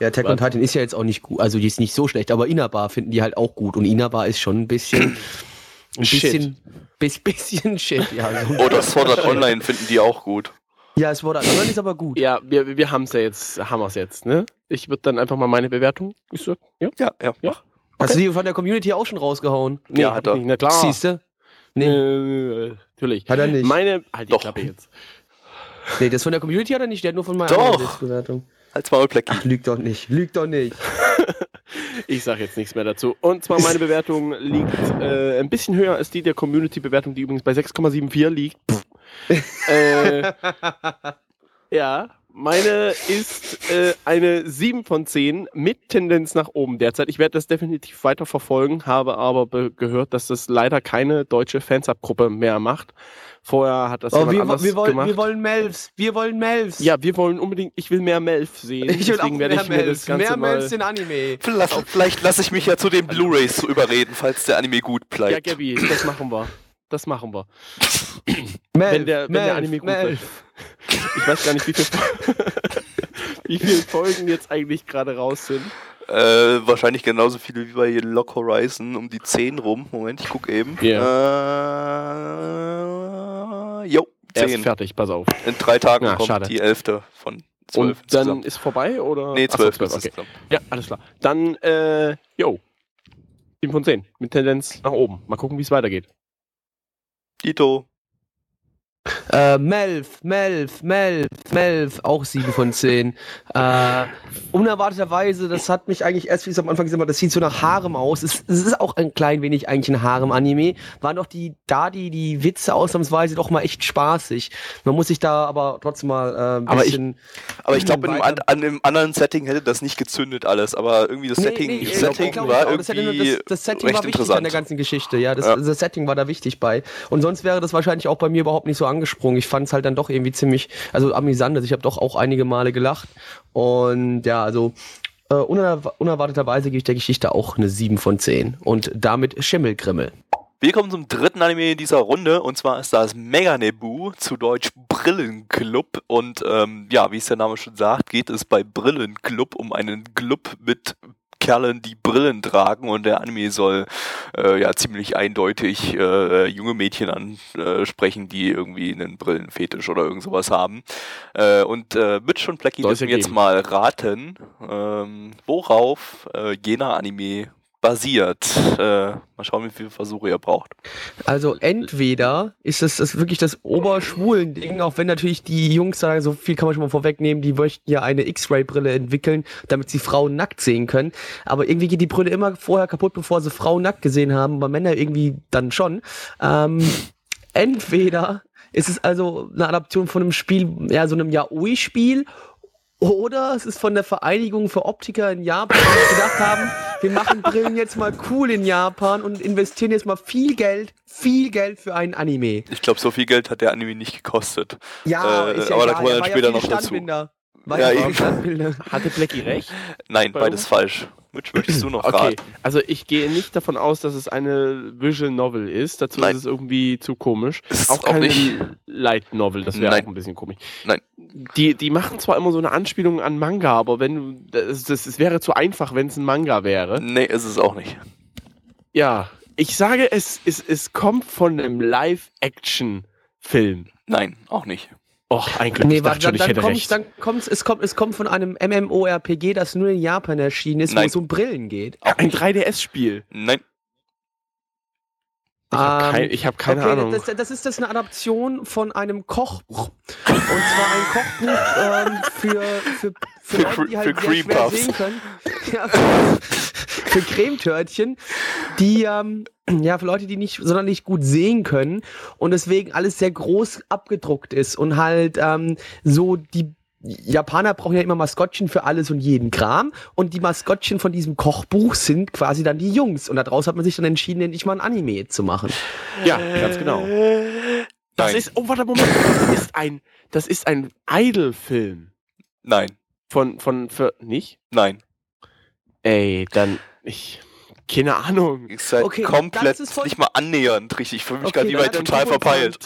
Ja, Attack on Titan ist ja jetzt auch nicht gut. Also die ist nicht so schlecht, aber Inaba finden die halt auch gut. Und Inaba ist schon ein bisschen. Ein Shit. bisschen. Bis, bisschen shit, ja. So. Oder Sword Art Online finden die auch gut. Ja, es wurde Online ist aber gut. Ja, wir, wir haben es ja jetzt, haben wir es jetzt, ne? Ich würde dann einfach mal meine Bewertung. Ist so, ja? Ja, ja. Ja. Hast du die von der Community auch schon rausgehauen? Nee, Ja, hat er. nicht. Na klar. Siehst du? Nee, Äh, natürlich. hat er nicht. Meine, halt die Doch. Klappe jetzt. nee, das von der Community hat er nicht, der hat nur von meiner Doch. Bewertung. Als Maulplecki. Ach, lügt doch nicht, lügt doch nicht. Ich sage jetzt nichts mehr dazu. Und zwar meine Bewertung liegt äh, ein bisschen höher als die der Community-Bewertung, die übrigens bei 6,74 liegt. äh, ja, meine ist äh, eine 7 von 10 mit Tendenz nach oben derzeit. Ich werde das definitiv weiter verfolgen, habe aber be- gehört, dass das leider keine deutsche Fansub-Gruppe mehr macht. Vorher hat das Oh, jemand wir, anders wir, wollen, gemacht. wir wollen Melfs. Wir wollen Melfs. ja, wir wollen unbedingt, ich will mehr Melf sehen. ich will auch Deswegen werde mehr ich Melfs. Mehr. Melfs in Anime. Vielleicht, vielleicht lasse ich mich ja zu den Blu-Rays zu überreden, falls der Anime gut bleibt. Ja, Gabby, das machen wir. Das machen wir. Melf, wenn der, wenn der Melf, Anime gut Melf. wird. Ich weiß gar nicht, wie viele, wie viele Folgen jetzt eigentlich gerade raus sind. Äh, wahrscheinlich genauso viele wie bei Lock Horizon um die 10 rum. Moment, ich guck eben. Äh, jo, Er ist 10. fertig, pass auf. In drei Tagen Ja, kommt schade. die 11. von 12 Und dann insgesamt. ist vorbei oder? Nee, Ach so, 12 ist es okay. insgesamt. Ja, alles klar. Dann, äh, jo. 7 von 10. Mit Tendenz nach oben. Mal gucken, wie es weitergeht. Dito. Äh, Melf, Melf, Melf, Melf, auch 7 von 10. Äh, unerwarteterweise, das hat mich eigentlich erst, wie ich es am Anfang gesagt habe, das sieht so nach Harem aus. Es, es ist auch ein klein wenig eigentlich ein Harem-Anime. Waren doch die, da die, die Witze ausnahmsweise doch mal echt spaßig. Man muss sich da aber trotzdem mal äh, ein Aber ich- bisschen. Aber ich glaube, in einem Weiter- an, an einem anderen Setting hätte das nicht gezündet alles. Aber irgendwie das Nee, Setting, nee, ich Setting glaub war auch. Das Setting- irgendwie das, das Setting war wichtig an der ganzen Geschichte, ja. Das, Ja. das Setting war da wichtig bei. Und sonst wäre das wahrscheinlich auch bei mir überhaupt nicht so angesprungen. Ich fand es halt dann doch irgendwie ziemlich, also amüsant. Also ich habe doch auch einige Male gelacht. Und ja, also äh, unerw unerwarteterweise gebe ich der Geschichte auch eine 7 von 10. Und damit Schimmelgrimmel. Wir kommen zum dritten Anime in dieser Runde und zwar ist das Meganebu, zu Deutsch Brillenclub. Und ähm, ja, wie es der Name schon sagt, geht es bei Brillenclub um einen Club mit Kerlen, die Brillen tragen und der Anime soll äh, ja ziemlich eindeutig äh, junge Mädchen ansprechen, die irgendwie einen Brillenfetisch oder irgend sowas haben. Äh, und äh, Mitch und Blackie dürfen jetzt mal raten, ähm, worauf äh, jener Anime basiert. Äh, mal schauen, wie viele Versuche ihr braucht. Also entweder ist das, das wirklich das oberschwulen Ding, auch wenn natürlich die Jungs sagen, so viel kann man schon mal vorwegnehmen, die möchten ja eine X-Ray-Brille entwickeln, damit sie Frauen nackt sehen können. Aber irgendwie geht die Brille immer vorher kaputt, bevor sie Frauen nackt gesehen haben, bei Männern irgendwie dann schon. Ähm, entweder ist es also eine Adaption von einem Spiel, ja, so einem Yaoi-Spiel, oder es ist von der Vereinigung für Optiker in Japan, die gedacht haben, wir machen Brillen jetzt mal cool in Japan und investieren jetzt mal viel Geld, viel Geld für einen Anime. Ich glaube, so viel Geld hat der Anime nicht gekostet. Ja, Äh, ist ja aber da egal, kommen wir dann später ja noch dazu. War Ja, ja. Hatte Blackie recht? Nein, Bei beides uns? falsch. Mitch, möchtest du noch Okay, raten? also ich gehe nicht davon aus, dass es eine Visual Novel ist. Dazu Nein. ist es irgendwie zu komisch. Ist auch auch keine nicht. Light Novel, das wäre auch ein bisschen komisch. Nein. Die, die machen zwar immer so eine Anspielung an Manga, aber wenn das, das, es wäre zu einfach, wenn es ein Manga wäre. Nee, ist es auch nicht. Ja, ich sage, es, es, es kommt von einem Live-Action-Film. Nein, auch nicht. Och, ein Glück, Nee, ich warte, schon, dann, ich dann hätte kommt's, recht. dann kommt's, es kommt, es kommt von einem MMORPG, das nur in Japan erschienen ist, wo Nein. es um Brillen geht. Ein nicht. 3DS-Spiel. Nein, Ich habe Ähm, kein, ich hab keine okay, Ahnung. Das, das ist das eine Adaption von einem Kochbuch. Und zwar ein Kochbuch ähm, für, für, für, Für Leute, die halt für sehr schwer Puffs. sehen können. Ja, für, für Cremetörtchen, die ähm, ja für Leute, die nicht sonderlich gut sehen können und deswegen alles sehr groß abgedruckt ist und halt ähm, so die Japaner brauchen ja immer Maskottchen für alles und jeden Kram und die Maskottchen von diesem Kochbuch sind quasi dann die Jungs und daraus hat man sich dann entschieden, endlich mal ein Anime zu machen. ja, ganz genau. Das Nein. ist, oh, warte, Moment. Das ist ein, das ist ein Idol-Film. nein, Von, von, für, nicht? nein. Ey, dann, ich, keine Ahnung. Ihr seid Okay, komplett das ist voll- nicht mal annähernd richtig. Ich fühle mich Okay, gerade dann total verpeilt.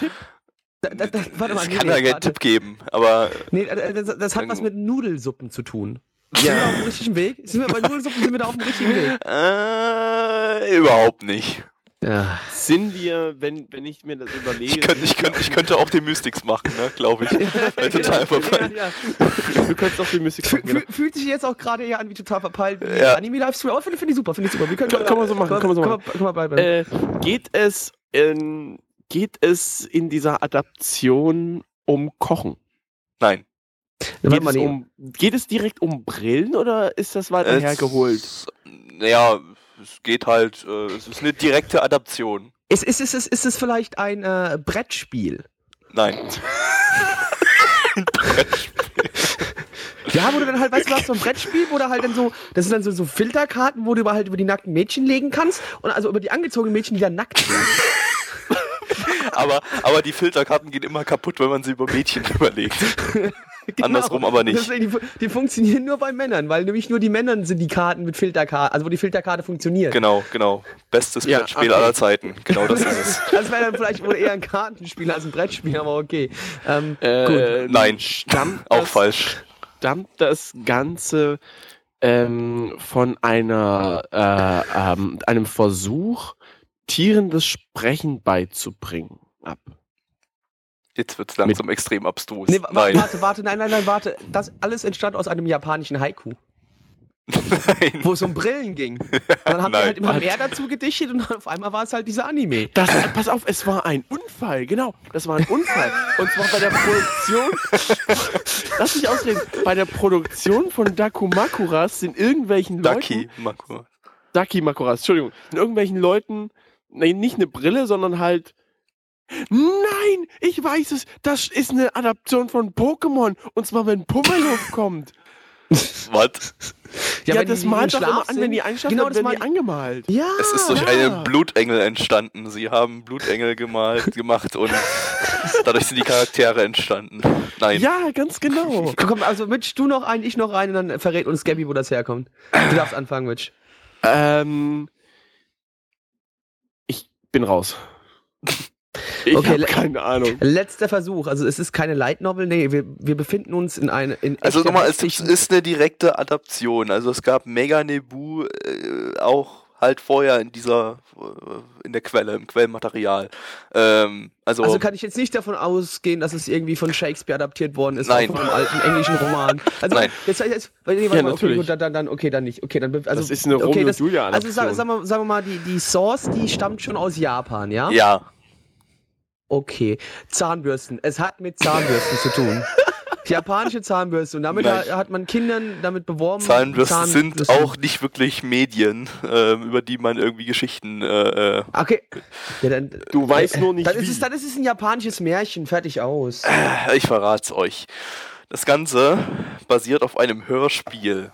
Da, da, da, warte mal, Ich nee, kann nee, da keinen. Tipp geben, aber Nee, das, das hat was mit Nudelsuppen zu tun. Sind wir Ja. auf dem richtigen Weg? Sind wir bei Nudelsuppen sind wir da auf dem richtigen Weg? äh, überhaupt nicht. Ja. Sind wir, wenn, wenn ich mir das überlege. Ich könnte, ich könnte, ich könnte auch die Mystics machen, ne, glaube ich. Weil total verpeilt. Ja, du könntest auch die Fü- machen. Genau. fü- Fühlt sich jetzt auch gerade eher an wie total verpeilt. Ja. Anime-Livestream. Aber finde find ich super, finde ich super. Wir können, Kann- kann man so machen, kann man so machen. Kann man bleiben. Äh, geht es in, geht es in dieser Adaption um Kochen? Nein. Geht mal, es, um, geht es direkt um Brillen oder ist das weiter hergeholt? Es- naja, es geht halt, äh, es ist eine direkte Adaption. Ist, ist, ist, ist, ist es vielleicht ein äh, Brettspiel? Nein. Ja, wo du dann halt, weißt du, du hast so ein Brettspiel, wo du halt dann so, das sind dann so, so Filterkarten, wo du über halt über die nackten Mädchen legen kannst und also über die angezogenen Mädchen, die dann nackt sind. aber, aber die Filterkarten gehen immer kaputt, wenn man sie über Mädchen überlegt. Andersrum aber nicht. Deswegen, die, die funktionieren nur bei Männern, weil nämlich nur die Männern sind die Karten mit Filterkarte, also wo die Filterkarte funktioniert. Genau, genau. Bestes Ja, Brettspiel okay. aller Zeiten. Genau das ist es. Das wäre dann vielleicht wohl eher ein Kartenspiel als ein Brettspiel, aber okay. Ähm, Äh, Nein, Stammt auch das, falsch. Stammt das Ganze ähm, von einer, äh, ähm, einem Versuch, Tieren das Sprechen beizubringen ab? Jetzt wird es langsam extrem abstrus. nee, wa- Nein. warte, warte, nein, nein, nein, warte. Das alles entstand aus einem japanischen Haiku, Nein. wo es um Brillen ging. Und dann haben wir halt immer mehr dazu gedichtet und auf einmal war es halt dieser Anime. Das, pass auf, es war ein Unfall, genau. Das war ein Unfall. Und zwar bei der Produktion. Lass mich ausreden. Bei der Produktion von Dakumakuras sind irgendwelchen Leuten. Ducky, Mako. Daki Makuras, Entschuldigung. Sind irgendwelchen Leuten. Nein, nicht eine Brille, sondern halt. Nein, ich weiß es. Das ist eine Adaption von Pokémon. Und zwar, wenn Pummeluff kommt. Was? Ja, wenn das malt doch immer an, wenn die sind. einschlafen, Genau, dann das werden die mal- angemalt. Ja. Es ist durch ja. einen Blutengel entstanden. Sie haben Blutengel gemalt, gemacht und dadurch sind die Charaktere entstanden. Nein. Ja, ganz genau. Komm, also Mitch, du noch einen, ich noch einen und dann verrät uns Gabby, wo das herkommt. Du darfst anfangen, Mitch. Ähm, ich bin raus. Ich Okay, habe keine Ahnung. Letzter Versuch. Also es ist keine Light Novel, nee, wir, wir befinden uns in eine in Also nochmal, es ist eine direkte Adaption. Also es gab Mega Nebu äh, auch halt vorher in dieser, äh, in der Quelle, im Quellmaterial. Ähm, also, Also kann ich jetzt nicht davon ausgehen, dass es irgendwie von Shakespeare adaptiert worden ist, Nein. von einem alten englischen Roman. Also Nein. jetzt, jetzt warte mal, okay, natürlich. gut, dann, dann, dann, okay, dann nicht. Okay, dann also Das ist eine okay, Romeo das- und Julia Also sag, Adaption. sagen, wir, sagen wir mal, die, die Source, die stammt schon aus Japan, ja? ja, Okay. Zahnbürsten. Es hat mit Zahnbürsten zu tun. Japanische Zahnbürste. Und damit Nein. ha- hat man Kindern damit beworben. Zahnbürsten sind Zahnbürsten- auch nicht wirklich Medien, ähm, über die man irgendwie Geschichten äh, äh, Okay. Ja, dann, Du weißt nur nicht dann ist, wie. es, dann ist es ein japanisches Märchen. Fertig aus. Ich verrat's euch. Das Ganze basiert auf einem Hörspiel.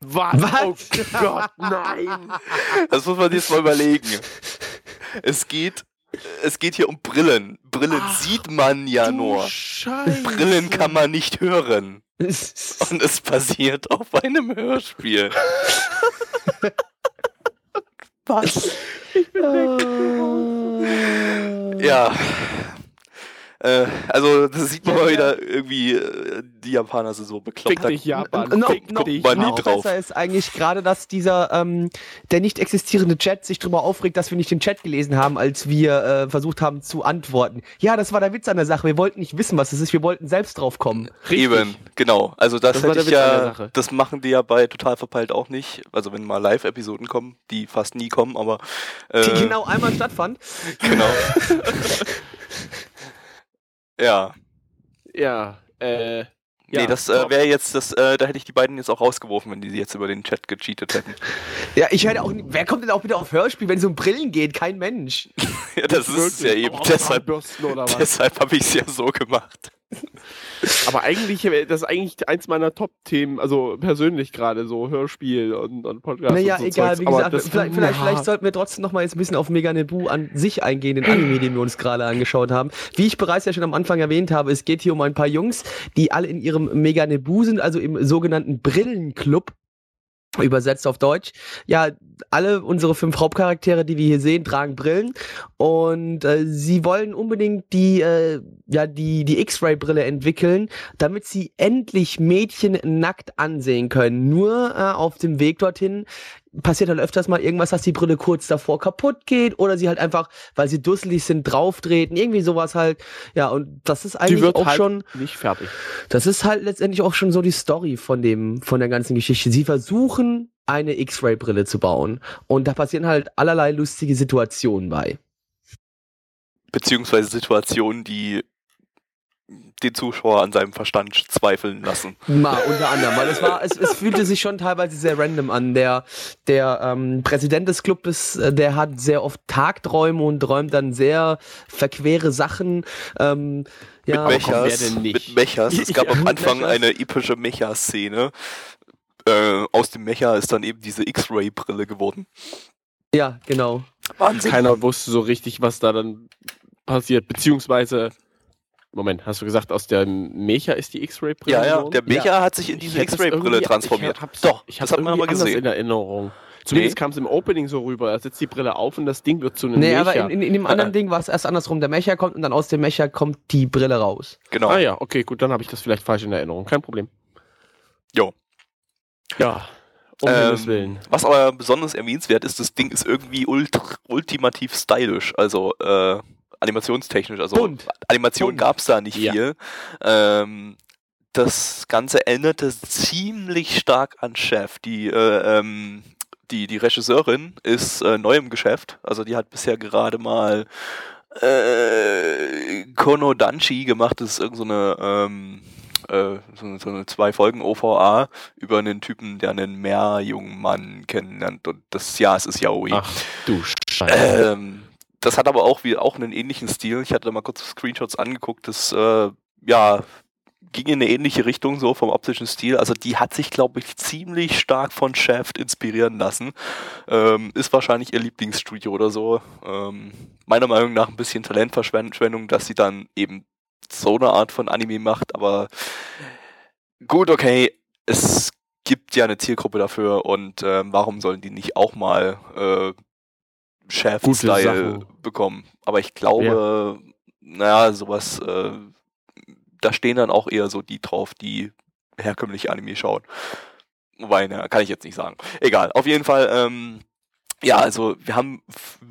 Was? Was? Oh Gott, nein. Das muss man jetzt mal überlegen. Es geht, es geht hier um Brillen. Brillen Ach, sieht man ja nur. Scheiße. Brillen kann man nicht hören. Und es basiert auf einem Hörspiel. Was? Ja. Äh, also, das sieht man Ja, mal ja. wieder irgendwie, äh, die Japaner sind so bekloppt. Fick dich, Japan. No, Fick no, dich. man nie noch drauf. besser ist eigentlich gerade, dass dieser ähm, der nicht existierende Chat sich darüber aufregt, dass wir nicht den Chat gelesen haben, als wir äh, versucht haben zu antworten. Ja, das war der Witz an der Sache. Wir wollten nicht wissen, was es ist. Wir wollten selbst drauf kommen. Richtig. Eben, genau. Also das, Das hätte ich ja, das machen die ja bei Total Verpeilt auch nicht. Also wenn mal Live-Episoden kommen, die fast nie kommen, aber äh, Die genau einmal stattfand. genau. ja. Ja, äh. Ja, nee, das äh, wäre jetzt, das, äh, da hätte ich die beiden jetzt auch rausgeworfen, wenn die jetzt über den Chat gecheatet hätten. Ja, ich hätte auch. Wer kommt denn auch wieder auf Hörspiel, wenn es um Brillen geht? Kein Mensch. ja, das ist es ja eben. Deshalb deshalb habe ich es ja so gemacht. Aber eigentlich, äh, das ist eigentlich eins meiner Top-Themen, also persönlich gerade so Hörspiel und, und Podcast. Naja, und so egal, Zeugs. wie gesagt, vielleicht, vielleicht, Ja. vielleicht sollten wir trotzdem noch mal jetzt ein bisschen auf Meganebu an sich eingehen, den Anime, den wir uns gerade angeschaut haben. Wie ich bereits ja schon am Anfang erwähnt habe, es geht hier um ein paar Jungs, die alle in ihrem Meganebu sind, also im sogenannten Brillenclub. Übersetzt auf Deutsch. Ja, alle unsere fünf Hauptcharaktere, die wir hier sehen, tragen Brillen und äh, sie wollen unbedingt die, äh, ja, die, die X-Ray-Brille entwickeln, damit sie endlich Mädchen nackt ansehen können. Nur äh, auf dem Weg dorthin passiert halt öfters mal irgendwas, dass die Brille kurz davor kaputt geht oder sie halt einfach, weil sie dusselig sind, drauftreten, irgendwie sowas halt. Ja, und das ist Die eigentlich wird auch halt schon, nicht fertig. das ist halt letztendlich auch schon so die Story von dem, von der ganzen Geschichte. Sie versuchen, eine X-Ray-Brille zu bauen und da passieren halt allerlei lustige Situationen bei. Beziehungsweise Situationen, die den Zuschauer an seinem Verstand zweifeln lassen. Mal unter anderem, weil es war, es, es fühlte sich schon teilweise sehr random an. Der, der ähm, Präsident des Clubes, äh, der hat sehr oft Tagträume und träumt dann sehr verquere Sachen. Ähm, ja, mit Mechas. denn nicht? Mit Mechas. Es gab Ja, am Anfang Mechas. eine epische Mecha-Szene. Äh, aus dem Mecha ist dann eben diese X-Ray-Brille geworden. ja, genau. Wahnsinn. Keiner wusste so richtig, was da dann passiert. Beziehungsweise, Moment, hast du gesagt, aus der Mecha ist die X-Ray-Brille? Ja, ja, der Mecha hat sich in diese X-Ray-Brille transformiert. Ich hab's, Doch, ich das hab's hat man aber gesehen. in Erinnerung. Zumindest Nee. kam es im Opening so rüber. Er setzt die Brille auf und das Ding wird zu einem Nee, Mecha. aber in, in, in dem anderen Ding war es erst andersrum. Der Mecha kommt und dann aus dem Mecha kommt die Brille raus. Genau. Ah ja, okay, gut, dann habe ich das vielleicht falsch in Erinnerung. Kein Problem. Jo. Ja, um Ähm. Was aber besonders erwähnenswert ist, das Ding ist irgendwie ult ultimativ stylisch, also äh, animationstechnisch. Also Bunt. Animation gab es da nicht Ja. viel. Ähm, das Ganze erinnerte ziemlich stark an Chef. Die, äh, ähm, die, die Regisseurin ist äh, neu im Geschäft. Also die hat bisher gerade mal äh, Konodanchi gemacht. Das ist irgendeine so eine, ähm, äh, so, so eine zwei Folgen OVA über einen Typen, der einen meerjungen Mann kennenlernt. Und das ja, es ist Yaoi. Ach du Scheiße. Ähm, das hat aber auch wie auch einen ähnlichen Stil. Ich hatte da mal kurz Screenshots angeguckt. Das äh, ja ging in eine ähnliche Richtung so vom optischen Stil. Also die hat sich, glaube ich, ziemlich stark von Shaft inspirieren lassen. Ähm, ist wahrscheinlich ihr Lieblingsstudio oder so. Ähm, meiner Meinung nach ein bisschen Talentverschwendung, dass sie dann eben so eine Art von Anime macht. Aber gut, okay, es gibt ja eine Zielgruppe dafür und ähm, warum sollen die nicht auch mal äh, Sachen. bekommen? Aber ich glaube, naja, sowas, äh, da stehen dann auch eher so die drauf, die herkömmliche Anime schauen. Wobei, na, kann ich jetzt nicht sagen. Egal, auf jeden Fall, ähm, ja, also wir haben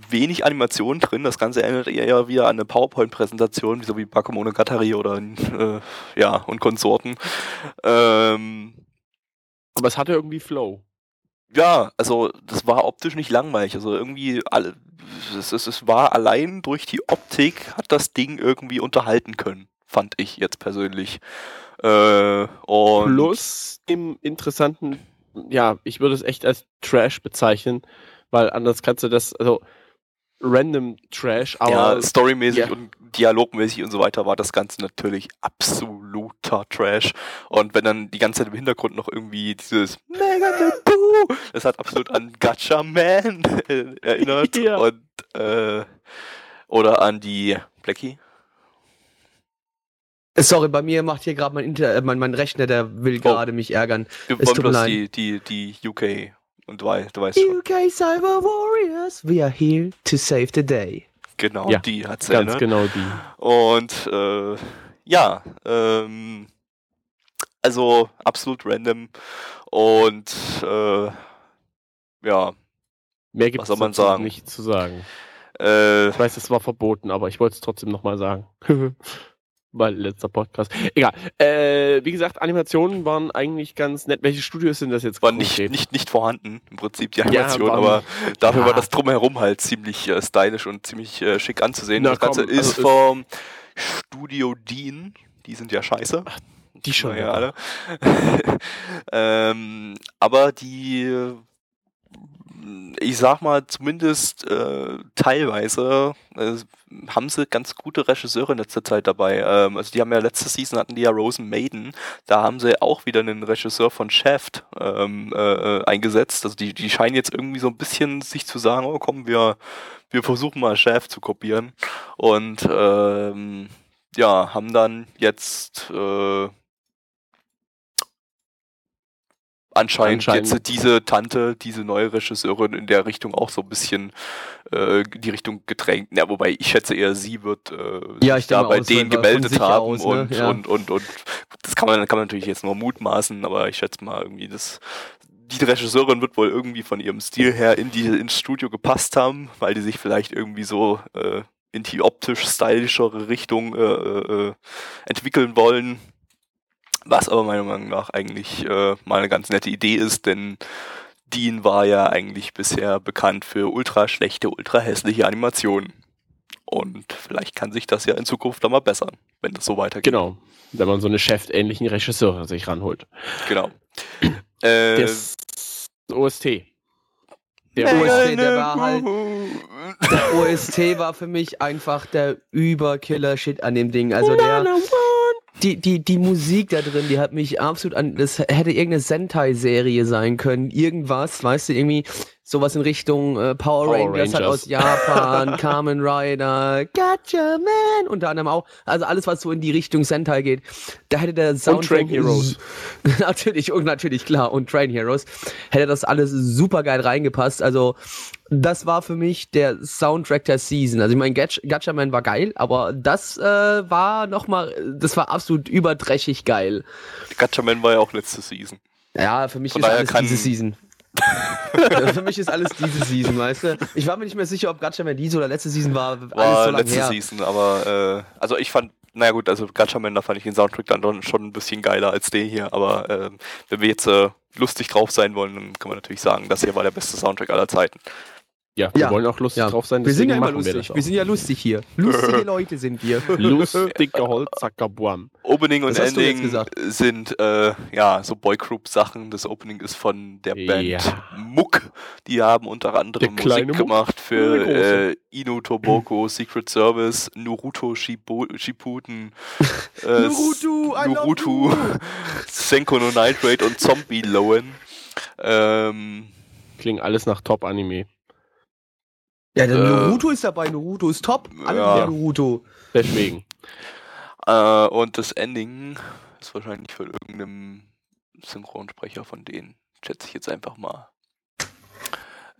wenig Animation drin. Das Ganze erinnert eher wieder an eine PowerPoint-Präsentation, so wie Bakemonogatari oder äh, ja, und Konsorten. Ähm, Aber es hatte irgendwie Flow. Ja, also das war optisch nicht langweilig. Also irgendwie alle, es, es, es war allein durch die Optik hat das Ding irgendwie unterhalten können, fand ich jetzt persönlich. Äh, Plus im interessanten, ja, ich würde es echt als Trash bezeichnen, weil anders kannst du das, also random Trash, aber ja, storymäßig ja. und dialogmäßig und so weiter war das Ganze natürlich absoluter Trash. Und wenn dann die ganze Zeit im Hintergrund noch irgendwie dieses Mega das hat absolut an Gacha Man erinnert. Ja. Und äh, oder an die Blackie. Sorry, bei mir macht hier gerade mein, Inter äh, mein, mein Rechner, der will Oh. gerade mich ärgern. Wir wollen bloß die, die, die UK und du, wei- du weißt schon. UK Cyber Warriors, we are here to save the day. Genau, Ja, die hat's ganz erinnert. genau die. Und äh, ja, ähm, also absolut random und äh, ja, Mehr gibt es man sagen? nicht zu sagen. äh, Ich weiß, es war verboten, aber ich wollte es trotzdem nochmal sagen. Weil letzter Podcast. Egal. Äh, wie gesagt, Animationen waren eigentlich ganz nett. Welche Studios sind das jetzt war nicht, nicht, nicht vorhanden im Prinzip die Ja, Animation, waren- aber dafür Ja. war das drumherum halt ziemlich äh, stylisch und ziemlich äh, schick anzusehen. Na das Ganze komm, also ist es- vom Studio Dean, die sind ja scheiße. die schon. Ja, alle. ähm, aber die, ich sag mal, zumindest äh, teilweise äh, haben sie ganz gute Regisseure in letzter Zeit dabei. Ähm, also die haben ja letzte Season hatten die ja Rosen Maiden, da haben sie auch wieder einen Regisseur von Shaft ähm, äh, äh, eingesetzt. Also die, die scheinen jetzt irgendwie so ein bisschen sich zu sagen, oh komm, wir, wir versuchen mal Shaft zu kopieren. Und ähm, ja, haben dann jetzt äh, anscheinend, Anscheinend. jetzt diese Tante, diese neue Regisseurin in der Richtung auch so ein bisschen äh, die Richtung gedrängt. Ja, wobei ich schätze eher, sie wird äh, Ja, sich ich da bei denen gemeldet haben aus, ne? und, Ja. und, und, und das kann man, kann man natürlich jetzt nur mutmaßen, aber ich schätze mal irgendwie, dass die Regisseurin wird wohl irgendwie von ihrem Stil her in die, ins Studio gepasst haben, weil die sich vielleicht irgendwie so äh, in die optisch stylischere Richtung äh, äh, entwickeln wollen. Was aber meiner Meinung nach eigentlich äh, mal eine ganz nette Idee ist, denn Dean war ja eigentlich bisher bekannt für ultra schlechte, ultra hässliche Animationen. Und vielleicht kann sich das ja in Zukunft dann mal bessern, wenn das so weitergeht. Genau. Wenn man so eine chefähnlichen Regisseure sich ranholt. Genau. Äh, Das OST. Der. OST, der war halt- Der OST war für mich einfach der Überkiller-Shit an dem Ding. Also der, die, die, die Musik da drin, die hat mich absolut an, das hätte irgendeine Sentai-Serie sein können. Irgendwas, weißt du, irgendwie sowas in Richtung äh, Power, Power Rangers, halt Rangers. aus Japan, Kamen Rider, Gotcha Man, unter anderem auch. Also alles, was so in die Richtung Sentai geht. Da hätte der Soundtrack... Train Heroes. natürlich, und natürlich, klar, und Train Heroes. Hätte das alles super geil reingepasst. Also, das war für mich der Soundtrack der Season. Also, ich meine, Gatch- Gatchaman war geil, aber das äh, war nochmal, das war absolut überdreschig geil. Gatchaman war ja auch letzte Season. Ja, für mich Von ist alles kann- diese Season. Ja, für mich ist alles diese Season, weißt du? Ich war mir nicht mehr sicher, ob Gatchaman diese oder letzte Season war. Alles War so letzte her. Season, aber äh, also ich fand, naja gut, also Gatchaman, da fand ich den Soundtrack dann schon ein bisschen geiler als den hier, aber äh, wenn wir jetzt äh, lustig drauf sein wollen, dann kann man natürlich sagen, das hier war der beste Soundtrack aller Zeiten. Ja, wir Ja. wollen auch lustig Ja. drauf sein. Wir sind ja immer wir lustig. das Wir, auch. sind ja lustig hier. Lustige Leute sind wir. Lustige Holzackerbuam. Opening und jetzt Ending sind äh, ja so Boygroup-Sachen. Das Opening ist von der Band Ja. Muck. Die haben unter anderem Musik Muck? gemacht für äh, Inu Toboko, Secret Service, Naruto Shibu Shippuden, äh, Naruto, Naruto. Senko no Nitrate und Zombie Lowen. Ähm, Klingt alles nach Top-Anime. Ja, der Äh, Naruto ist dabei. Naruto ist top. Alle ja. Naruto. Deswegen. äh, und das Ending ist wahrscheinlich von irgendeinem Synchronsprecher von denen. Schätze ich jetzt einfach mal.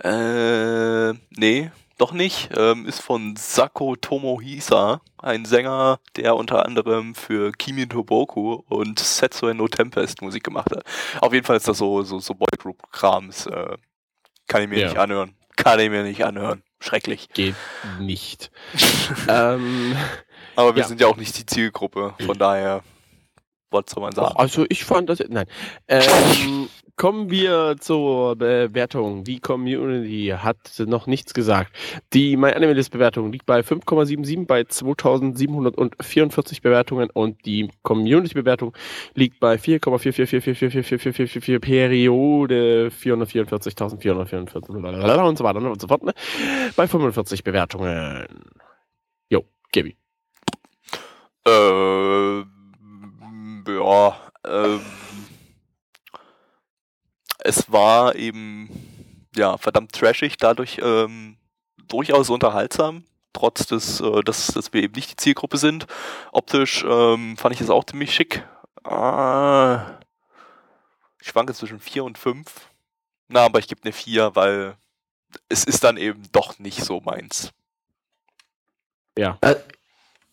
Äh, nee, doch nicht. Ähm, ist von Sako Tomohisa, ein Sänger, der unter anderem für Kimi Toboku und Setsue no Tempest Musik gemacht hat. Auf jeden Fall ist das so, so, so Boygroup-Krams. Äh, kann ich mir Ja. nicht anhören. Kann ich mir nicht anhören. Schrecklich. Geht nicht. ähm, Aber wir Ja. sind ja auch nicht die Zielgruppe. Von daher, was soll man sagen? also ich fand das. Nein. Ähm, kommen wir zur Bewertung. Die Community hat noch nichts gesagt. Die MyAnimeList-Bewertung liegt bei 5,77 bei 2744 Bewertungen und die Community-Bewertung liegt bei 4,444444444 Periode 444.444 und so weiter und so fort. Ne? Bei 45 Bewertungen. Jo, Gabi. Äh, ja, ähm, es war eben, ja, verdammt trashig, dadurch ähm, durchaus unterhaltsam, trotz des, äh, dass, dass wir eben nicht die Zielgruppe sind. Optisch ähm, fand ich es auch ziemlich schick. Ah, ich schwanke zwischen 4 und 5. Na, aber ich gebe eine 4, weil es ist dann eben doch nicht so meins. Ja.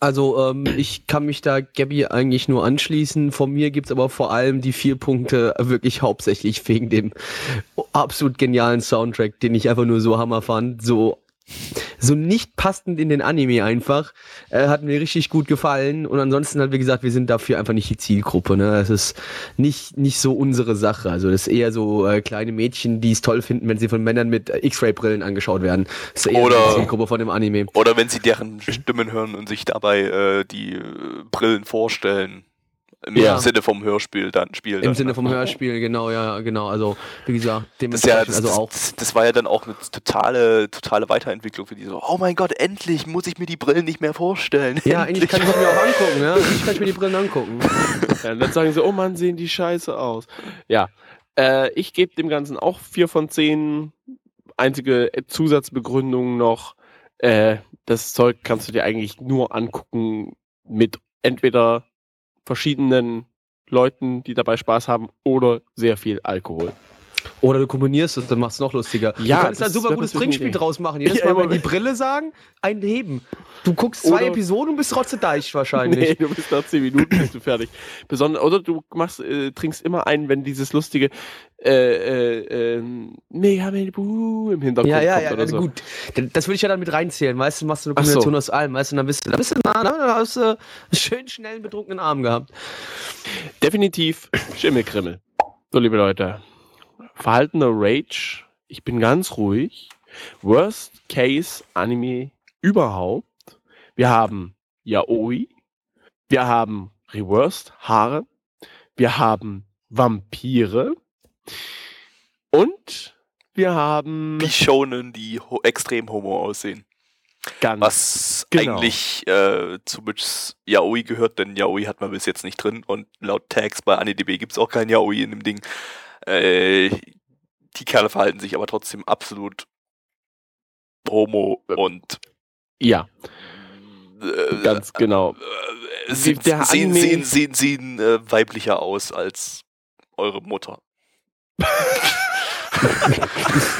Also, ähm, ich kann mich da Gabby eigentlich nur anschließen. Von mir gibt's aber vor allem die vier Punkte wirklich hauptsächlich wegen dem absolut genialen Soundtrack, den ich einfach nur so hammer fand. So, so nicht passend in den Anime einfach. Äh, hat mir richtig gut gefallen. Und ansonsten halt, wie gesagt, wir sind dafür einfach nicht die Zielgruppe. Ne? Das ist nicht, nicht so unsere Sache. Also, das ist eher so äh, kleine Mädchen, die es toll finden, wenn sie von Männern mit X-Ray-Brillen angeschaut werden. Das ist eher Oder- die Zielgruppe von dem Anime. Oder wenn sie deren Stimmen hören und sich dabei äh, die äh, Brillen vorstellen. Im Ja. Sinne vom Hörspiel dann Spiel. Im dann, Sinne ne? vom Hörspiel, genau, ja, genau. Also, wie gesagt, Das, ist ja, das, also auch. das, das war ja dann auch eine totale, totale Weiterentwicklung für die so, oh mein Gott, endlich muss ich mir die Brillen nicht mehr vorstellen. Ja, endlich kann ich mir auch angucken, ja. Endlich kann ich mir die Brillen angucken. Ja, dann sagen sie, oh Mann, sehen die scheiße aus. Ja, äh, ich gebe dem Ganzen auch 4 von 10. Einzige Zusatzbegründung noch, äh, das Zeug kannst du dir eigentlich nur angucken mit entweder verschiedenen Leuten, die dabei Spaß haben, oder sehr viel Alkohol. Oder du kombinierst es, dann machst du es noch lustiger. Ja, du kannst da das super gutes Trinkspiel draus machen. Jedes Ja, Mal, wenn die Brille sagen, ein Heben. Du guckst zwei Oder- Episoden und bist trotzdem deich Nee, wahrscheinlich. du bist nach 10 Minuten bist du fertig. Besonders, oder du machst, äh, trinkst immer ein, wenn dieses lustige äh, äh, Mega Man Boo im Hintergrund Ja, ja, kommt ja, oder so. gut. Das würde ich ja dann mit reinzählen, weißt du, machst du eine Ach so. Kombination aus allem, weißt du, dann bist du, dann bist du, na, na, dann hast du einen schön schnellen, betrunkenen Arm gehabt. Definitiv Schimmelkrimmel. So, liebe Leute. Verhaltener Rage. Ich bin ganz ruhig. Worst Case Anime überhaupt. wir haben Yaoi, wir haben Reversed Haare, wir haben Vampire und wir haben Bishonen, die ho extrem homo aussehen. ganz Was genau. eigentlich äh, zu Mitchs Yaoi gehört, denn Yaoi hat man bis jetzt nicht drin und laut Tags bei AniDB gibt es auch kein Yaoi in dem Ding. Äh, die Kerle verhalten sich aber trotzdem absolut homo und ja, äh, ganz genau. äh, sie, Der sehen, sehen, sehen, sehen äh, weiblicher aus als eure Mutter.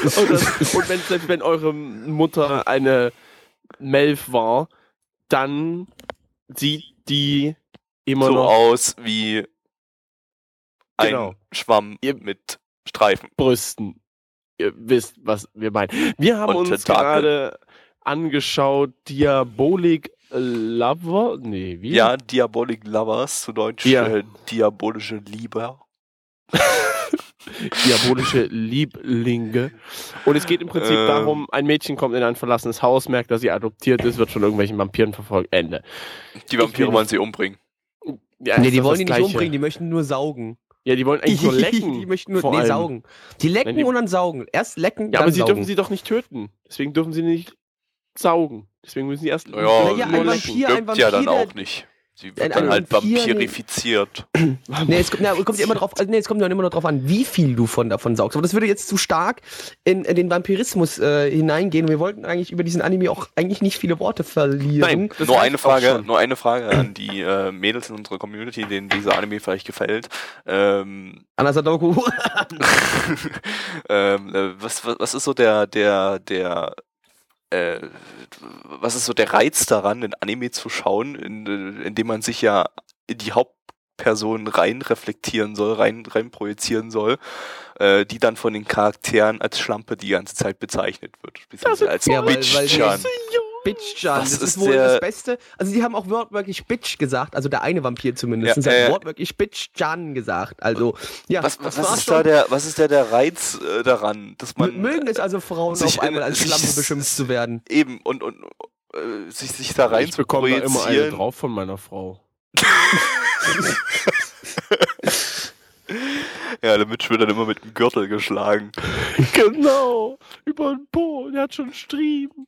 Und, das, und wenn, selbst wenn eure Mutter eine Melf war, dann sieht die immer so noch aus wie ein Genau. Schwamm Ihr- mit Streifen. Brüsten. Ihr wisst, was wir meinen. Wir haben Und uns gerade angeschaut Diabolik Lover. Nee, wie? Ja, Diabolic Lovers, zu Deutsch Ja. äh, diabolische Liebe. Diabolische Lieblinge. Und es geht im Prinzip Ähm. darum, ein Mädchen kommt in ein verlassenes Haus, merkt, dass sie adoptiert ist, wird von irgendwelchen Vampiren verfolgt. Ende. Die Vampire wollen sie umbringen. Ja, nee, die wollen die nicht umbringen, die möchten nur saugen. Ja, die wollen eigentlich nur lecken. die möchten nur nee, allem. saugen. Die lecken Nein, die- und dann saugen. Erst lecken, Ja, dann aber sie saugen. dürfen sie doch nicht töten. Deswegen dürfen sie nicht saugen. Deswegen müssen sie erst Ja, Naja, ein lecken. Vampir- ein ja dann Vampir, auch nicht. Sie wird dann halt Vampir- vampirifiziert. Nee, es kommt, na, kommt ja immer drauf, also nee, es kommt ja immer noch drauf an, wie viel du von davon saugst. Aber das würde jetzt zu stark in, in den Vampirismus äh, hineingehen. Wir wollten eigentlich über diesen Anime auch eigentlich nicht viele Worte verlieren. Nein, das nur eine Frage, nur eine Frage an die äh, Mädels in unserer Community, denen dieser Anime vielleicht gefällt. Ähm, Anasadoku. ähm, äh, was, was, was ist so der, der, der, äh, was ist so der Reiz daran, ein Anime zu schauen, in, äh, in dem man sich ja in die Hauptperson rein reflektieren soll, rein, rein projizieren soll, äh, die dann von den Charakteren als Schlampe die ganze Zeit bezeichnet wird. Beziehungsweise als Ja, weil- weil Bitch-chan. Bitch-chan, Was das ist ist wohl der- das Beste. Also die haben auch wortwörtlich Bitch gesagt, also der eine Vampir zumindest. Ja, hat äh, wortwörtlich Bitch-chan gesagt. Also, ja, Was, das was, war ist schon- da der, was ist da der Reiz äh, daran, dass man M- Mögen es also Frauen sich auf einmal in- als Schlampe beschimpft zu werden? eben und, und äh, sich, sich da rein ich zu bekomme da immer eine projizieren? drauf von meiner Frau. Ja, der Mitch wird dann immer mit dem Gürtel geschlagen. genau. Über den Po. Der hat schon Striemen.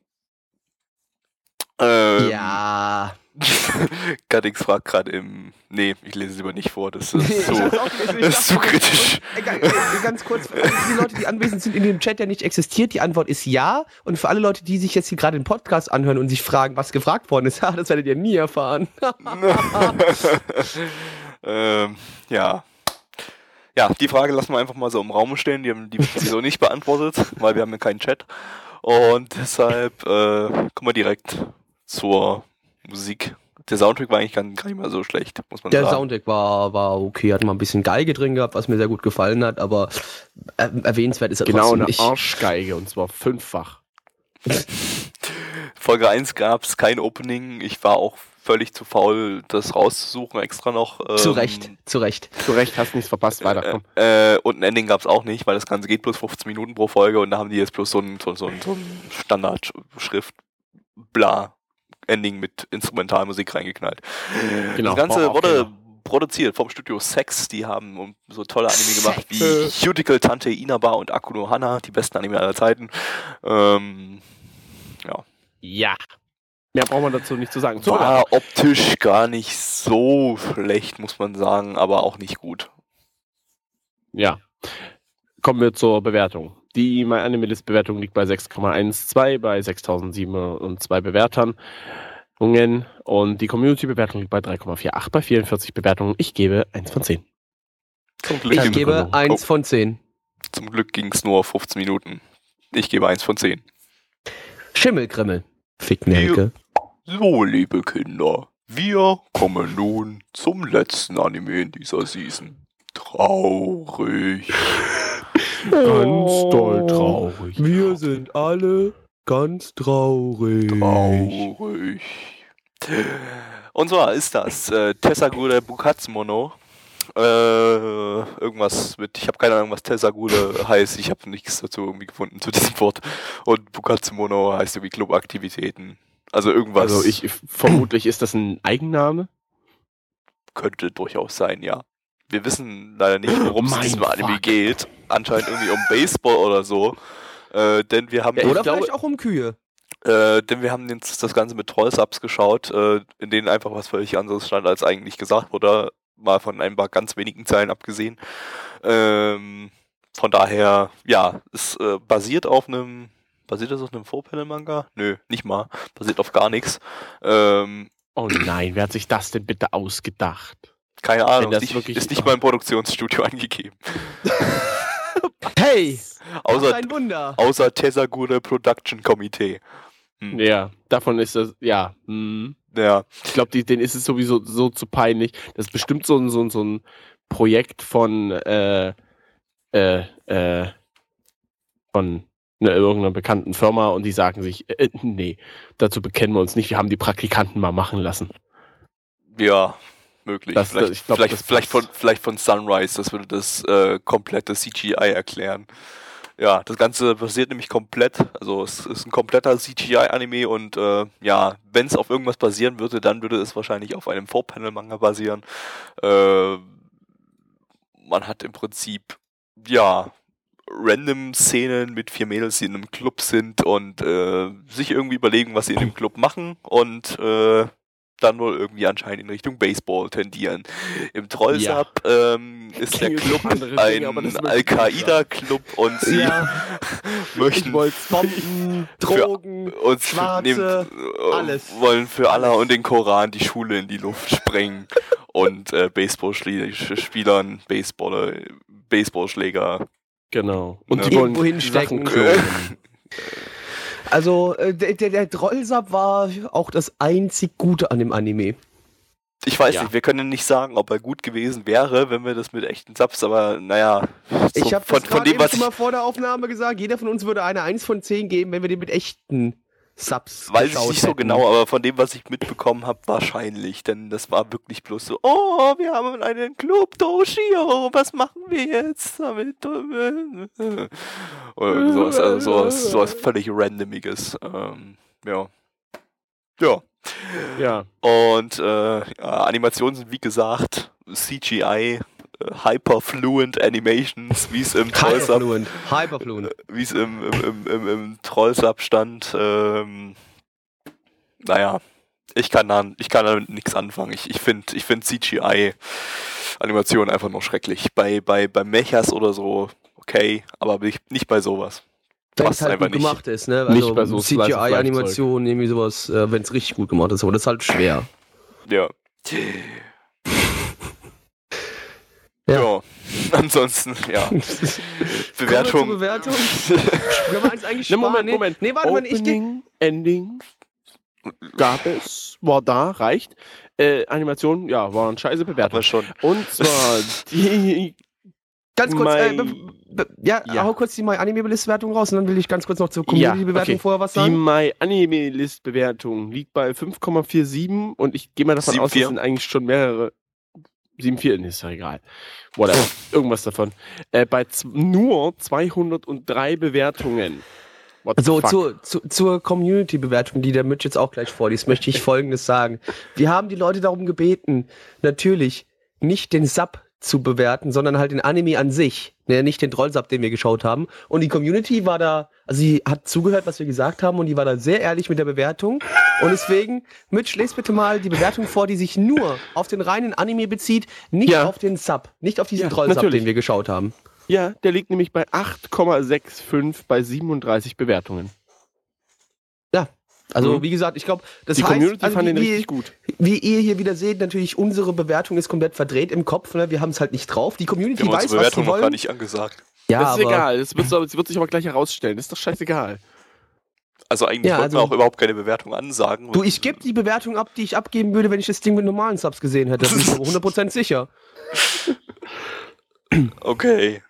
Ähm, Ja. Gaddix fragt gerade im. Nee, ich lese es lieber nicht vor, das ist so. das ist zu kritisch. Äh, ganz kurz, für alle die Leute, die anwesend sind, in dem Chat, der nicht existiert, die Antwort ist ja. Und für alle Leute, die sich jetzt hier gerade den Podcast anhören und sich fragen, was gefragt worden ist, ja, das werdet ihr nie erfahren. ähm, ja. Ja, die Frage lassen wir einfach mal so im Raum stehen. Die haben die sowieso nicht beantwortet, weil wir haben ja keinen Chat. Und deshalb äh, kommen wir direkt zur Musik. Der Soundtrack war eigentlich gar, gar nicht mal so schlecht, muss man Der sagen. Soundtrack war, war okay, hat mal ein bisschen Geige drin gehabt, was mir sehr gut gefallen hat, aber äh, erwähnenswert ist er Genau, trotzdem eine nicht. Arschgeige. Und zwar fünffach. Folge 1 gab es kein Opening. Ich war auch völlig zu faul, das rauszusuchen extra noch. Ähm, Zu Recht, zu Recht. Zu Recht, hast nichts verpasst. Weiter, komm. Äh, und ein Ending gab es auch nicht, weil das Ganze geht bloß 15 Minuten pro Folge und da haben die jetzt bloß so ein, so, so ein, so ein Standardschrift, bla, Ending mit Instrumentalmusik reingeknallt. Genau, das Ganze wurde keiner. produziert vom Studio Sex, die haben so tolle Anime gemacht wie. Cuticle Tante Inaba und Akuno Hana, die besten Anime aller Zeiten. Ähm, Ja. Mehr braucht man dazu nicht zu sagen. So, war optisch gar nicht so schlecht, muss man sagen, aber auch nicht gut. Ja. Kommen wir zur Bewertung. Die MyAnimeList-Bewertung liegt bei 6,12 bei 6.002 Bewertern. Und die Community-Bewertung liegt bei 3,48 bei 44 Bewertungen. Ich gebe 1 von 10. Zum Glück, Ich gebe Begründung. eins von zehn. zum Glück ging es nur 15 Minuten. Ich gebe eins von 10. Schimmelkrimmel. Ficknelke. So, liebe Kinder, wir kommen nun zum letzten Anime in dieser Season. Traurig. Ganz doll traurig. Wir sind alle ganz traurig. Traurig. Und zwar ist das äh, Tessagure Bukatsumono. Äh, irgendwas mit, ich habe keine Ahnung, was Tessagure heißt. Ich habe nichts dazu irgendwie gefunden zu diesem Wort. Und Bukatsumono heißt irgendwie Clubaktivitäten. Also irgendwas Also ich vermutlich ist das ein Eigenname. könnte durchaus sein, ja. Wir wissen leider nicht, worum es in diesem Anime Fuck. geht. Anscheinend irgendwie um Baseball oder so. Äh, denn wir haben Ja, Oder glaube- vielleicht auch um Kühe. Äh, denn wir haben jetzt das Ganze mit Trollsubs geschaut, äh, in denen einfach was völlig anderes stand, als eigentlich gesagt wurde. Mal von ein paar ganz wenigen Zeilen abgesehen. Ähm, von daher, ja, es äh, basiert auf einem. Basiert das auf einem Four-Panel-Manga? Nö, nicht mal. Basiert auf gar nichts. Ähm, Oh nein, wer hat sich das denn bitte ausgedacht? Keine Ahnung, das ist nicht, wirklich- ist nicht mal im Produktionsstudio angegeben. Hey, Außer, ein Wunder. außer Tesagure Production Komitee. Hm. Ja, davon ist das, ja. hm. Ja, Ich glaube, denen ist es sowieso so zu peinlich. Das ist bestimmt so ein, so ein, so ein Projekt von, äh, äh, äh, von ne, irgendeiner bekannten Firma und die sagen sich, äh, nee, dazu bekennen wir uns nicht, wir haben die Praktikanten mal machen lassen. Ja, möglich. Das- vielleicht, ich glaub, vielleicht, vielleicht, von, vielleicht von Sunrise, das würde das äh, komplette CGI erklären. Ja, das Ganze basiert nämlich komplett, also es ist ein kompletter CGI-Anime und äh, ja, wenn es auf irgendwas basieren würde, dann würde es wahrscheinlich auf einem Four-Panel-Manga basieren. Äh, man hat im Prinzip, ja, random Szenen mit vier Mädels, die in einem Club sind und äh, sich irgendwie überlegen, was sie in dem Club machen und äh, dann wohl irgendwie anscheinend in Richtung Baseball tendieren. Im Trollsub ähm, ist der Club Dinge, ein Al-Qaida-Club und sie Ja, möchten Bomben, Drogen, und Schwarze, äh, alles. wollen für Allah und den Koran die Schule in die Luft sprengen und äh, Baseballspielern, Baseballer, Baseballschläger. Genau. Und Ja. die wollen Irgendwo hinstecken. Also, äh, der, der, der Drollsab war auch das einzig Gute an dem Anime. Ich weiß Ja. nicht, wir können nicht sagen, ob er gut gewesen wäre, wenn wir das mit echten Subs, aber naja, so ich habe von, von dem, was schon ich, mal vor der Aufnahme gesagt, jeder von uns würde eine 1 von 10 geben, wenn wir den mit echten Subs weiß ich nicht so hätten. genau, aber von dem, was ich mitbekommen habe, wahrscheinlich, denn das war wirklich bloß so, oh, wir haben einen Club Doshio, was machen wir jetzt damit? Oder sowas, also sowas, sowas völlig randomiges, ähm, ja. Ja. Ja. Und äh, ja, Animationen sind wie gesagt CGI, Hyperfluent Animations, wie es im Trollsub, Hyperfluent. Wie es im, im, im, im, im Trollsub stand. Ähm, naja, ich kann, da, ich kann damit nichts anfangen. Ich, ich finde ich find CGI-Animationen einfach nur schrecklich. Bei, bei, bei Mechas oder so, okay, aber nicht, nicht bei sowas. Wenn es halt gut nicht. gemacht ist, ne? Nicht Also bei so CGI-Animationen, irgendwie sowas, äh, wenn es richtig gut gemacht ist, aber das ist halt schwer. Ja. Ja. Ja. Ansonsten, ja. Bewertung. Bewertung. Können wir eins eigentlich Ne? Moment, nee, Moment. Nee, warte mal, ich. Opening, Ending gab es, war da, reicht. Äh, Animation, ja, war eine scheiße Bewertung. man schon. Und zwar die Ganz kurz, äh, My- be, ja, Ja. hau kurz die My Anime List Wertung raus und dann will ich ganz kurz noch zur Ja, Community-Bewertung okay. vorher was Die sagen. My Anime List Bewertung liegt bei 5,47 und ich gehe mal davon aus, 7,4. das sind eigentlich schon mehrere. 7,4 ist ja egal. Whatever. Irgendwas davon. Äh, bei nur 203 Bewertungen. What So, fuck? zur, zu, zur Community-Bewertung, die der Mitch jetzt auch gleich vorliest, möchte ich Folgendes sagen. Wir haben die Leute darum gebeten, natürlich nicht den Sub zu bewerten, sondern halt den Anime an sich. Ne, nicht den Trollsub, den wir geschaut haben. Und die Community war da, also sie hat zugehört, was wir gesagt haben und die war da sehr ehrlich mit der Bewertung. Und deswegen, Mitch, lest bitte mal die Bewertung vor, die sich nur auf den reinen Anime bezieht, nicht Ja. auf den Sub, nicht auf diesen Ja, Trollsub, natürlich. den wir geschaut haben. Ja, der liegt nämlich bei 8,65 bei 37 Bewertungen. Also, Mhm. wie gesagt, ich glaube, das Die heißt, Community also fand wie, den wie, richtig gut. wie ihr hier wieder seht, natürlich unsere Bewertung ist komplett verdreht im Kopf. Ne? Wir haben es halt nicht drauf. Die Community Wir haben weiß, unsere was Bewertung sie noch wollen. gar nicht angesagt. Ja, das ist aber egal, das wird, das wird sich aber gleich herausstellen. Das ist doch scheißegal. Also eigentlich Ja, wollten wir also- auch überhaupt keine Bewertung ansagen. du, ich gebe die Bewertung ab, die ich abgeben würde, wenn ich das Ding mit normalen Subs gesehen hätte. Da bin ich aber 100% sicher. Okay.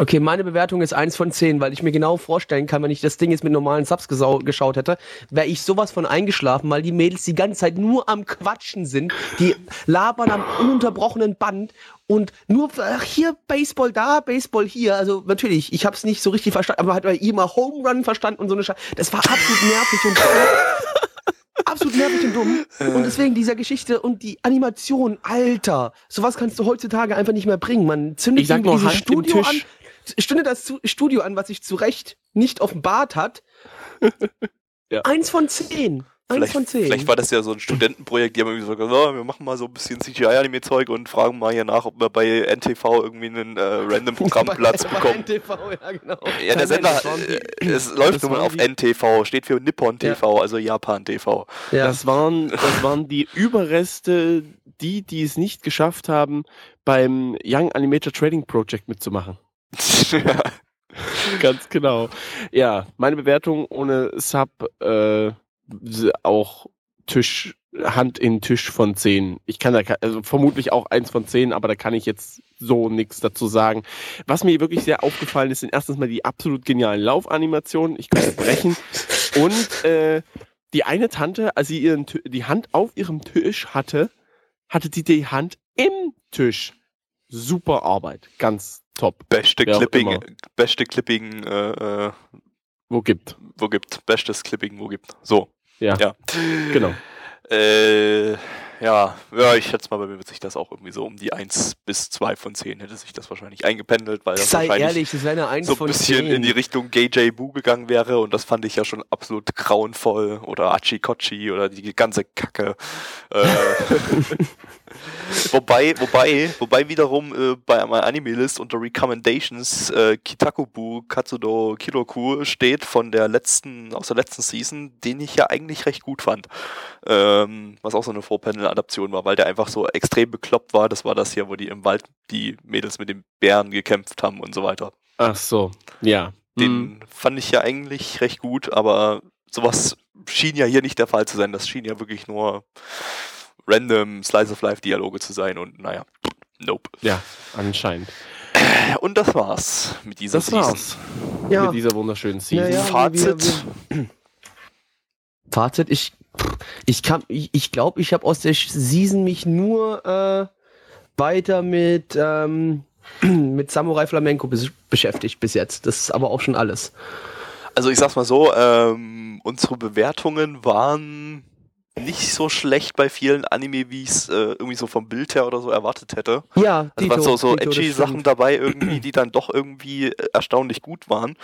Okay, meine Bewertung ist 1 von 10, weil ich mir genau vorstellen kann, wenn ich das Ding jetzt mit normalen Subs geschaut hätte, wäre ich sowas von eingeschlafen, weil die Mädels die ganze Zeit nur am Quatschen sind. Die labern am ununterbrochenen Band und nur, ach, hier Baseball da, Baseball hier. Also natürlich, ich habe es nicht so richtig verstanden, aber hat bei ihm mal Home Run verstanden und so eine Scheiße. Das war absolut nervig und absolut nervig und dumm. Und deswegen dieser Geschichte und die Animation, Alter, sowas kannst du heutzutage einfach nicht mehr bringen. Man zündet Ich sag nur Hand im Studio Tisch. an, stünde das Studio an, was sich zu Recht nicht offenbart hat. Ja. Eins von zehn. Eins Vielleicht, von zehn. vielleicht war das ja so ein Studentenprojekt, die haben irgendwie so gesagt, oh, wir machen mal so ein bisschen CGI-Anime-Zeug und fragen mal hier nach, ob wir bei NTV irgendwie einen äh, random Programmplatz bekommen. NTV, ja, genau. Ja, der Sender, äh, es läuft nun mal auf die- NTV, steht für Nippon TV, also Japan TV. ja. Das, waren, das waren die Überreste, die, die es nicht geschafft haben, beim Young Animator Trading Project mitzumachen. Ganz genau. Ja, meine Bewertung ohne Sub äh, auch Tisch, Hand in Tisch von 10. Ich kann da also vermutlich auch eins von 10, aber da kann ich jetzt so nichts dazu sagen. Was mir wirklich sehr aufgefallen ist, sind erstens mal die absolut genialen Laufanimationen. Ich kann brechen. Und äh, die eine Tante, als sie ihren, die Hand auf ihrem Tisch hatte, hatte sie die Hand im Tisch. Super Arbeit. Ganz top. Beste Wer Clipping, immer. beste Clipping, äh, äh, Wo gibt. wo gibt, bestes Clipping, wo gibt. So. Ja. Ja. Genau. Äh, ja, ja, ich schätze mal, bei mir wird sich das auch irgendwie so um die 1 bis 2 von 10 hätte sich das wahrscheinlich eingependelt, weil das Sei wahrscheinlich ehrlich, das wäre eine so ein bisschen 10. in die Richtung GJ Boo gegangen wäre und das fand ich ja schon absolut grauenvoll oder Achikochi oder die ganze Kacke. Äh, wobei, wobei, wobei wiederum äh, bei meiner Anime-List unter Recommendations äh, Kitakubu Katsudo Kiroku steht von der letzten, aus der letzten Season, den ich ja eigentlich recht gut fand. Ähm, was auch so eine Vorpanel-Adaption war, weil der einfach so extrem bekloppt war. Das war das hier, wo die im Wald die Mädels mit den Bären gekämpft haben und so weiter. Ach so. Ja. Den Hm. fand ich ja eigentlich recht gut, aber sowas schien ja hier nicht der Fall zu sein. Das schien ja wirklich nur random Slice of Life Dialoge zu sein und naja, nope. Ja, anscheinend. Und das war's mit dieser Das Season. war's ja. mit dieser wunderschönen Season. Ja, ja. Fazit. Fazit, ich, ich kann, ich, ich glaube, ich habe aus der Season mich nur äh, weiter mit, ähm, mit Samurai Flamenco bes beschäftigt bis jetzt. Das ist aber auch schon alles. Also ich sag's mal so, ähm, unsere Bewertungen waren nicht so schlecht bei vielen Anime, wie ich es äh, irgendwie so vom Bild her oder so erwartet hätte. Ja, Also waren so, so Dito, edgy. Sachen dabei irgendwie, die dann doch irgendwie äh, erstaunlich gut waren.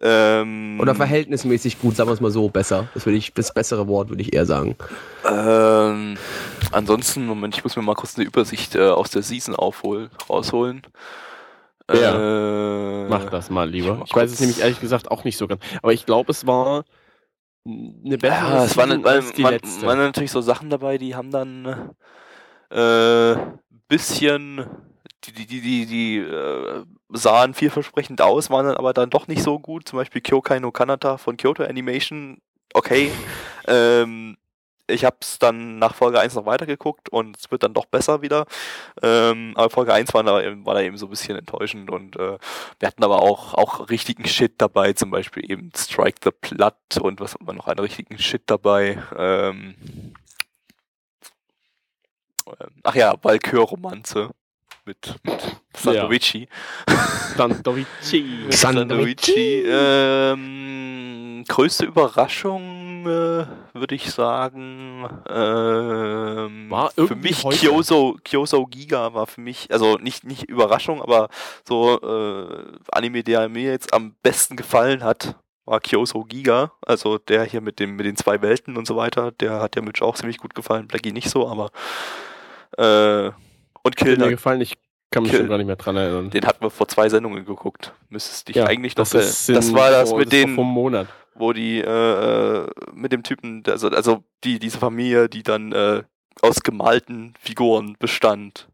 Ähm, Oder verhältnismäßig gut, sagen wir es mal so, besser. Das würde ich, das bessere Wort würde ich eher sagen. Ähm, ansonsten, Moment, ich muss mir mal kurz eine Übersicht äh, aus der Season aufholen, rausholen. Ja. Äh, Mach das mal lieber. ich Ich, weiß es nämlich ehrlich gesagt auch nicht so ganz. Aber ich glaube, es war eine bessere Ja, es waren, als waren, waren natürlich so Sachen dabei, die haben dann äh, bisschen, die, die, die, die, die äh, sahen vielversprechend aus, waren dann aber dann doch nicht so gut. Zum Beispiel Kyokai no Kanata von Kyoto Animation. Okay. ähm, ich habe es dann nach Folge 1 noch weitergeguckt und es wird dann doch besser wieder. Ähm, aber Folge 1 war da, eben- war da eben so ein bisschen enttäuschend und äh, wir hatten aber auch, auch richtigen Shit dabei, zum Beispiel eben Strike the Blood und was hat man noch einen richtigen Shit dabei? Ähm, ähm, ach ja, Valkyr-Romanze mit, mit Sandovici. Sandorici. Sandovici. Ähm, größte Überraschung äh, würde ich sagen. Ähm, War für mich heute. Kyoso, Kyoso Giga war für mich, also nicht, nicht Überraschung, aber so äh, Anime, der mir jetzt am besten gefallen hat, war Kyoso Giga. Also der hier mit dem mit den zwei Welten und so weiter, der hat ja Mitch auch ziemlich gut gefallen, Blackie nicht so, aber äh, und Hat mir gefallen, ich kann mich Kill. schon gar nicht mehr dran erinnern. den hatten wir vor zwei Sendungen geguckt. Müsstest dich Ja, eigentlich noch das, das in- war das vor- mit Vom Monat. wo die äh, äh, mit dem Typen, also, also die, diese Familie, die dann äh, aus gemalten Figuren bestand.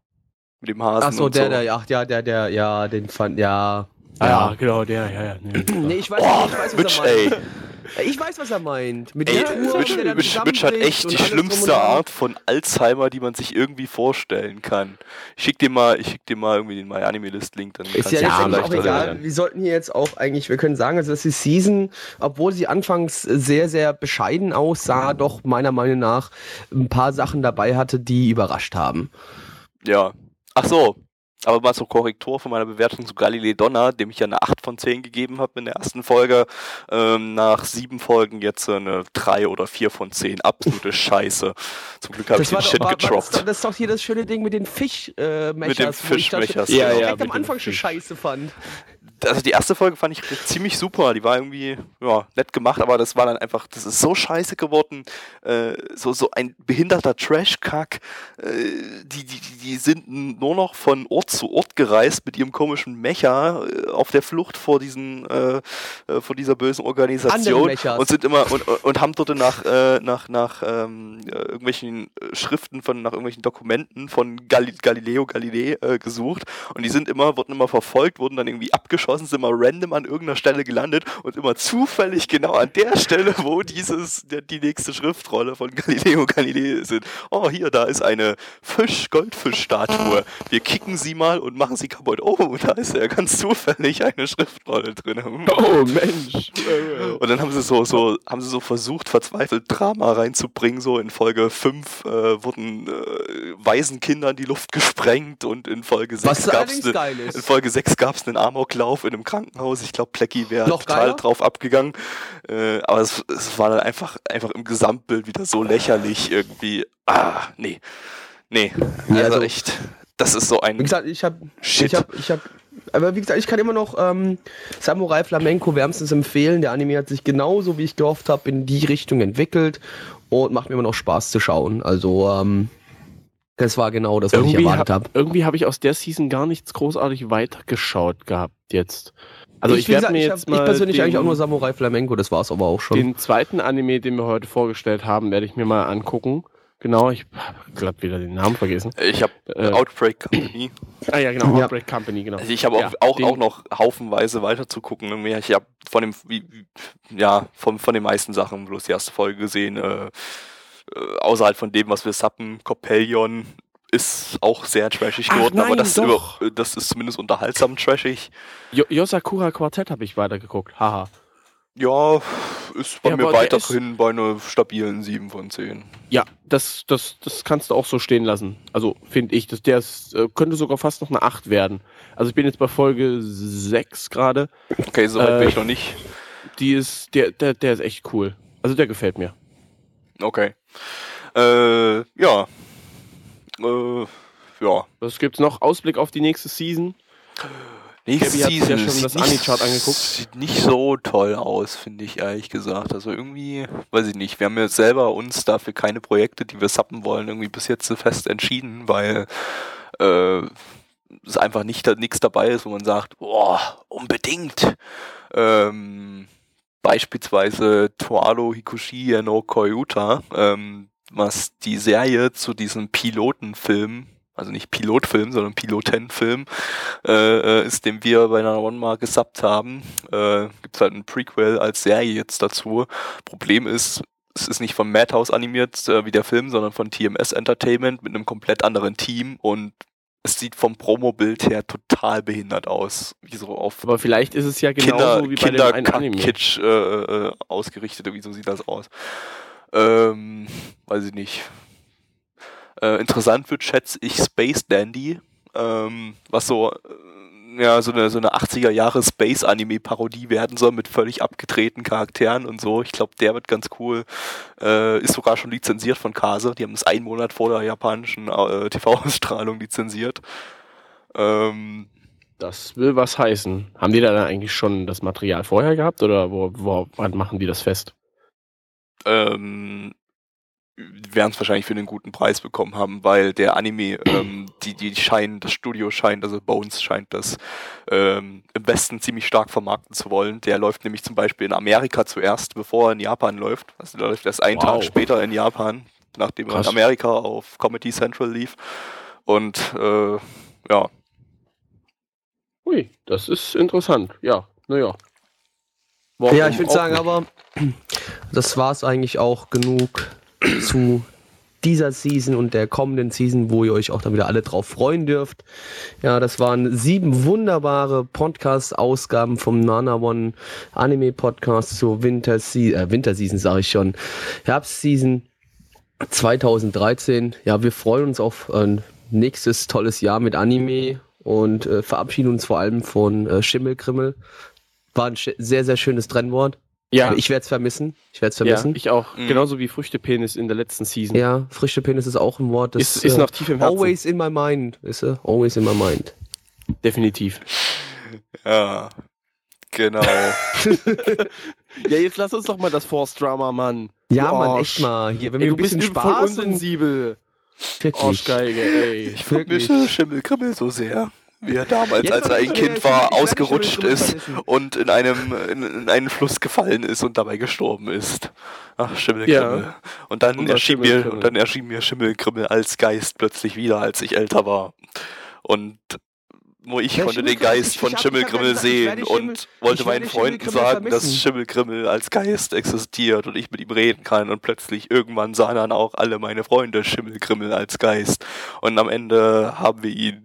Mit dem Hasen. Ach so, und der, so. der, ach ja, der, der, ja, den fand, ja. Ah, ja, genau, der, ja, ja. Nee, Nee, ich weiß, Oh, ich weiß, was Mitch, er meint. Ich weiß, was er meint. Mit Ey, der Uhr, Mitch, Mitch, Mitch hat echt die schlimmste. Art von Alzheimer, die man sich irgendwie vorstellen kann. Ich schick dir mal, ich schick dir mal irgendwie den My Anime List Link, dann Ist kannst ja vielleicht auch egal. Wir sollten hier jetzt auch eigentlich, wir können sagen, also dass die Season, obwohl sie anfangs sehr, sehr bescheiden aussah, doch meiner Meinung nach ein paar Sachen dabei hatte, die überrascht haben. Ja. Ach so. Aber mal zur Korrektur von meiner Bewertung zu Galilei Donner, dem ich ja eine 8 von 10 gegeben habe in der ersten Folge. Ähm, nach sieben Folgen jetzt eine 3 oder 4 von 10. Absolute Scheiße. Zum Glück habe ich den war, Shit war, getroppt. das, das ist doch hier das schöne Ding mit den Fischmechers. Äh, Mit den Fischmechers, das ja, direkt ja, am Anfang schon scheiße fand. Also die erste Folge fand ich ziemlich super. Die war irgendwie ja, nett gemacht, aber das war dann einfach, das ist so scheiße geworden. Äh, so, so ein behinderter Trash-Kack. Äh, die, die, die- sind nur noch von Ort zu Ort gereist mit ihrem komischen Mecher äh, auf der Flucht vor diesen, äh, äh, vor dieser bösen Organisation und sind immer und, und, haben dort nach, äh, nach, nach ähm, äh, irgendwelchen Schriften von, nach irgendwelchen Dokumenten von Gali Galileo Galilei gesucht und die sind immer, wurden immer verfolgt, wurden dann irgendwie abgeschossen, sind immer random an irgendeiner Stelle gelandet und immer zufällig genau an der Stelle, wo dieses, der, die nächste Schriftrolle von Galileo Galilei sind. Oh, hier, da ist eine Fisch-Goldfisch-Statue. Wir kicken sie mal und machen sie kaputt. Oh, da ist ja ganz zufällig eine Schriftrolle drin. Oh, Mensch. Und dann haben sie so, so, haben sie so versucht, verzweifelt Drama reinzubringen. So in Folge 5 äh, wurden äh, Waisenkinder in die Luft gesprengt und in Folge 6 Was gab's allerdings geil in ist. Folge 6 gab es einen Amoklauf in einem Krankenhaus. Ich glaube, Plecky wäre total geiler? drauf abgegangen. Äh, aber es, es war dann einfach, einfach im Gesamtbild wieder so lächerlich irgendwie. Ah, nee. Nee. Also also- echt. Das ist so ein Wie gesagt, ich habe, Shit. ich habe, ich habe, aber wie gesagt, ich kann immer noch ähm, Samurai Flamenco wärmstens empfehlen. Der Anime hat sich genauso, wie ich gehofft habe, in die Richtung entwickelt und macht mir immer noch Spaß zu schauen. Also, ähm, das war genau das, was ich Irgendwie erwartet habe habe. irgendwie hab ich aus der Season gar nichts großartig weitergeschaut gehabt jetzt. Also ich, wie werde mir ich, jetzt hab, mal ich persönlich den, eigentlich auch nur Samurai Flamenco, das war's aber auch schon. den zweiten Anime, den wir heute vorgestellt haben, werde ich mir mal angucken. Genau, ich habe glatt wieder den Namen vergessen. ich habe Äh, Outbreak Company. ah ja, genau, Ja. Outbreak Company, genau. Also ich habe auch, Ja, auch, auch noch haufenweise weiter zu gucken. Ich habe von dem, wie, wie- ja, von, von den meisten Sachen bloß die erste Folge gesehen. Äh, äh, außerhalb von dem, was wir sappen, Coppelion ist auch sehr trashig geworden, aber nein, das, ist doch. über, das ist zumindest unterhaltsam trashig. Jo Yosakura Quartett habe ich weitergeguckt. Haha. Ja, ist bei Ja, mir aber weiterhin bei einer stabilen 7 von 10. Ja, das, das, das kannst du auch so stehen lassen. Also finde ich, dass der ist, äh, könnte sogar fast noch eine 8 werden. Also ich bin jetzt bei Folge 6 gerade. Okay, so weit Äh, bin ich noch nicht. Die ist, der, der, der ist echt cool. Also der gefällt mir. Okay. Äh, ja. Äh, ja. Was gibt's noch? Ausblick auf die nächste Season? Nächste Gabby sich ja schon sieht das nicht- Ani-Chart angeguckt. Sieht nicht so toll aus, finde ich ehrlich gesagt. Also irgendwie, weiß ich nicht. Wir haben jetzt selber uns dafür keine Projekte, die wir sappen wollen, irgendwie bis jetzt so fest entschieden, weil äh, es einfach nicht nichts dabei ist, wo man sagt, boah, unbedingt. Ähm, beispielsweise Toalo Hikushi no Koyuta, ähm, was die Serie zu diesem Pilotenfilm, also nicht Pilotfilm, sondern Pilotenfilm, äh, äh, ist, den wir bei einer One mal gesubbt haben. Äh, Gibt halt ein Prequel als Serie jetzt dazu. Problem ist, es ist nicht von Madhouse animiert äh, wie der Film, sondern von TMS Entertainment mit einem komplett anderen Team und es sieht vom Promo-Bild her total behindert aus. Wie so auf Aber vielleicht ist es ja genauso Kinder, wie bei dem einen Anime. Kinder-Kitsch äh, äh, ausgerichtet. Wie so sieht das aus? Ähm, weiß ich nicht. Äh, interessant wird, schätze ich, Space Dandy, ähm, was so, äh, ja, so eine, so eine 80er Jahre Space-Anime-Parodie werden soll mit völlig abgedrehten Charakteren und so. Ich glaube, der wird ganz cool. Äh, ist sogar schon lizenziert von Kase. Die haben es einen Monat vor der japanischen äh, TV-Ausstrahlung lizenziert. Ähm, Das will was heißen. Haben die da eigentlich schon das Material vorher gehabt oder wo, wo, wann machen die das fest? ähm, werden es wahrscheinlich für einen guten Preis bekommen haben, weil der Anime, ähm, die, die scheinen, das Studio scheint, also Bones scheint das ähm, im Westen ziemlich stark vermarkten zu wollen. Der läuft nämlich zum Beispiel in Amerika zuerst, bevor er in Japan läuft. Also der läuft erst einen Wow. Tag später in Japan, nachdem er Krass. in Amerika auf Comedy Central lief. Und äh, ja, Ui, das ist interessant. Ja, naja. Ja, ich würde sagen, aber das war's eigentlich auch genug zu dieser Season und der kommenden Season, wo ihr euch auch dann wieder alle drauf freuen dürft. Ja, das waren sieben wunderbare Podcast-Ausgaben vom Nana One Anime Podcast zur Winter, äh, Winterseason, sage ich schon. Herbstseason 2013. Ja, wir freuen uns auf ein nächstes tolles Jahr mit Anime und äh, verabschieden uns vor allem von äh, Schimmelkrimmel. War ein sehr, sehr schönes Trennwort. Ja, Ich werde es vermissen. Ich werde es ja, vermissen. ich auch. Mhm. Genauso wie Früchtepenis in der letzten Season. Ja, frische Penis ist auch ein Wort, das ist, ist äh, noch tief im Herzen. always in my mind. Weißt du? Always in my mind. Definitiv. Ja. Genau. Ja, jetzt lass uns doch mal das Force-Drama, Mann. Ja, Du Mann, Arsch. echt mal. Hier, wenn Ey, wir du ein bisschen bist voll Spaß und unsensibel. Arschgeige, ey. Ich vermisse Schimmelkrimmel so sehr. Wie er damals, Jetzt als er ein Kind war, ausgerutscht ist und in einem in, in einen Fluss gefallen ist und dabei gestorben ist. Ach, Schimmelkrimmel. Ja. Und dann Unser erschien mir und dann erschien mir Schimmelkrimmel als Geist plötzlich wieder, als ich älter war. Und nur ich Ja, konnte den Geist von ich sehen und wollte meinen Freunden sagen, dass vermissen. Schimmelkrimmel als Geist existiert und ich mit ihm reden kann. Und plötzlich irgendwann sahen dann auch alle meine Freunde Schimmelkrimmel als Geist. Und am Ende haben wir ihn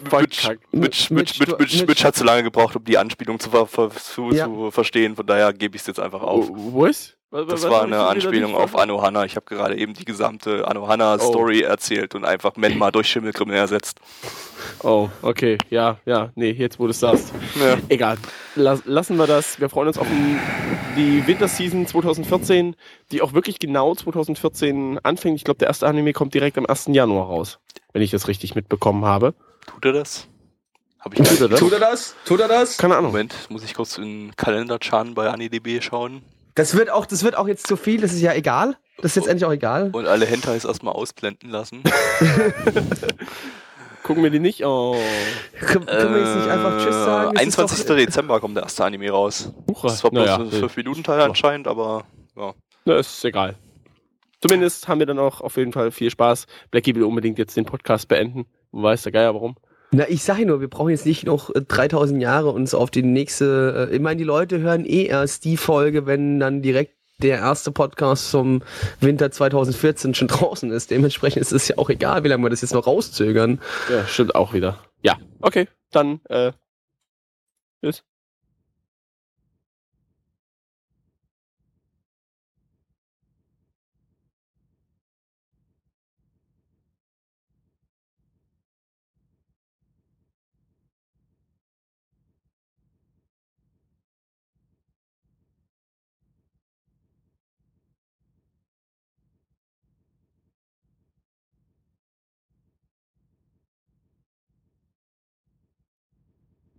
mit, mit- mit, mit hat zu lange gebraucht, um die Anspielung zu, ver, ver, zu, Ja. zu verstehen. Von daher gebe ich es jetzt einfach auf. Oh, was? Was- Das was war eine Anspielung auf Anohana. Ich habe gerade eben die gesamte Oh. Anohana-Story erzählt und einfach Menma durch Schimmelkrimmel ersetzt. Oh, okay. Ja, ja. Nee, jetzt wo du es sagst. Ja. Egal. Lass, lassen wir das. Wir freuen uns auf die Winterseason 2014, die auch wirklich genau 2014 anfängt. Ich glaube, der erste Anime kommt direkt am 1. Januar raus, wenn ich das richtig mitbekommen habe. Tut er das? Habe ich Tut er das? er das? Tut er das? Keine Ahnung. Moment, muss ich kurz in den Kalender-Chan bei AniDB schauen Das wird auch, das wird auch jetzt zu viel, das ist ja egal. Das ist jetzt endlich auch egal. und alle Hentais erstmal ausblenden lassen. Gucken wir die nicht? Oh. Können, wir jetzt nicht einfach Tschüss sagen? Äh, Es ist 21. doch- Dezember kommt der erste Anime raus. Hucha. Das war bloß Naja, ein äh, 5-Minuten-Teil anscheinend, aber ja. Na, ist egal. Zumindest haben wir dann auch auf jeden Fall viel Spaß. Blackie will unbedingt jetzt den Podcast beenden. Du weißt der Geier warum. Na, ich sage nur, wir brauchen jetzt nicht noch äh, 3000 Jahre uns auf die nächste. Äh, ich meine, die Leute hören eh erst die Folge, wenn dann direkt der erste Podcast zum Winter 2014 schon draußen ist. Dementsprechend ist es ja auch egal, wie lange wir das jetzt noch rauszögern. Ja, stimmt auch wieder. Ja, okay. Dann, äh. Tschüss.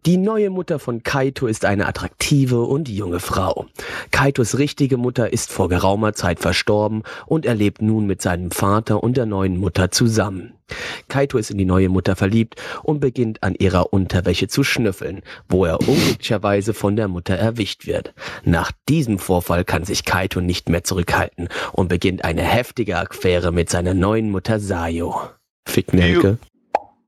Die neue Mutter von Kaito ist eine attraktive und junge Frau. Kaitos richtige Mutter ist vor geraumer Zeit verstorben und er lebt nun mit seinem Vater und der neuen Mutter zusammen. Kaito ist in die neue Mutter verliebt und beginnt an ihrer Unterwäsche zu schnüffeln, wo er unglücklicherweise von der Mutter erwischt wird. Nach diesem Vorfall kann sich Kaito nicht mehr zurückhalten und beginnt eine heftige Affäre mit seiner neuen Mutter Sayo. Fick Nelke.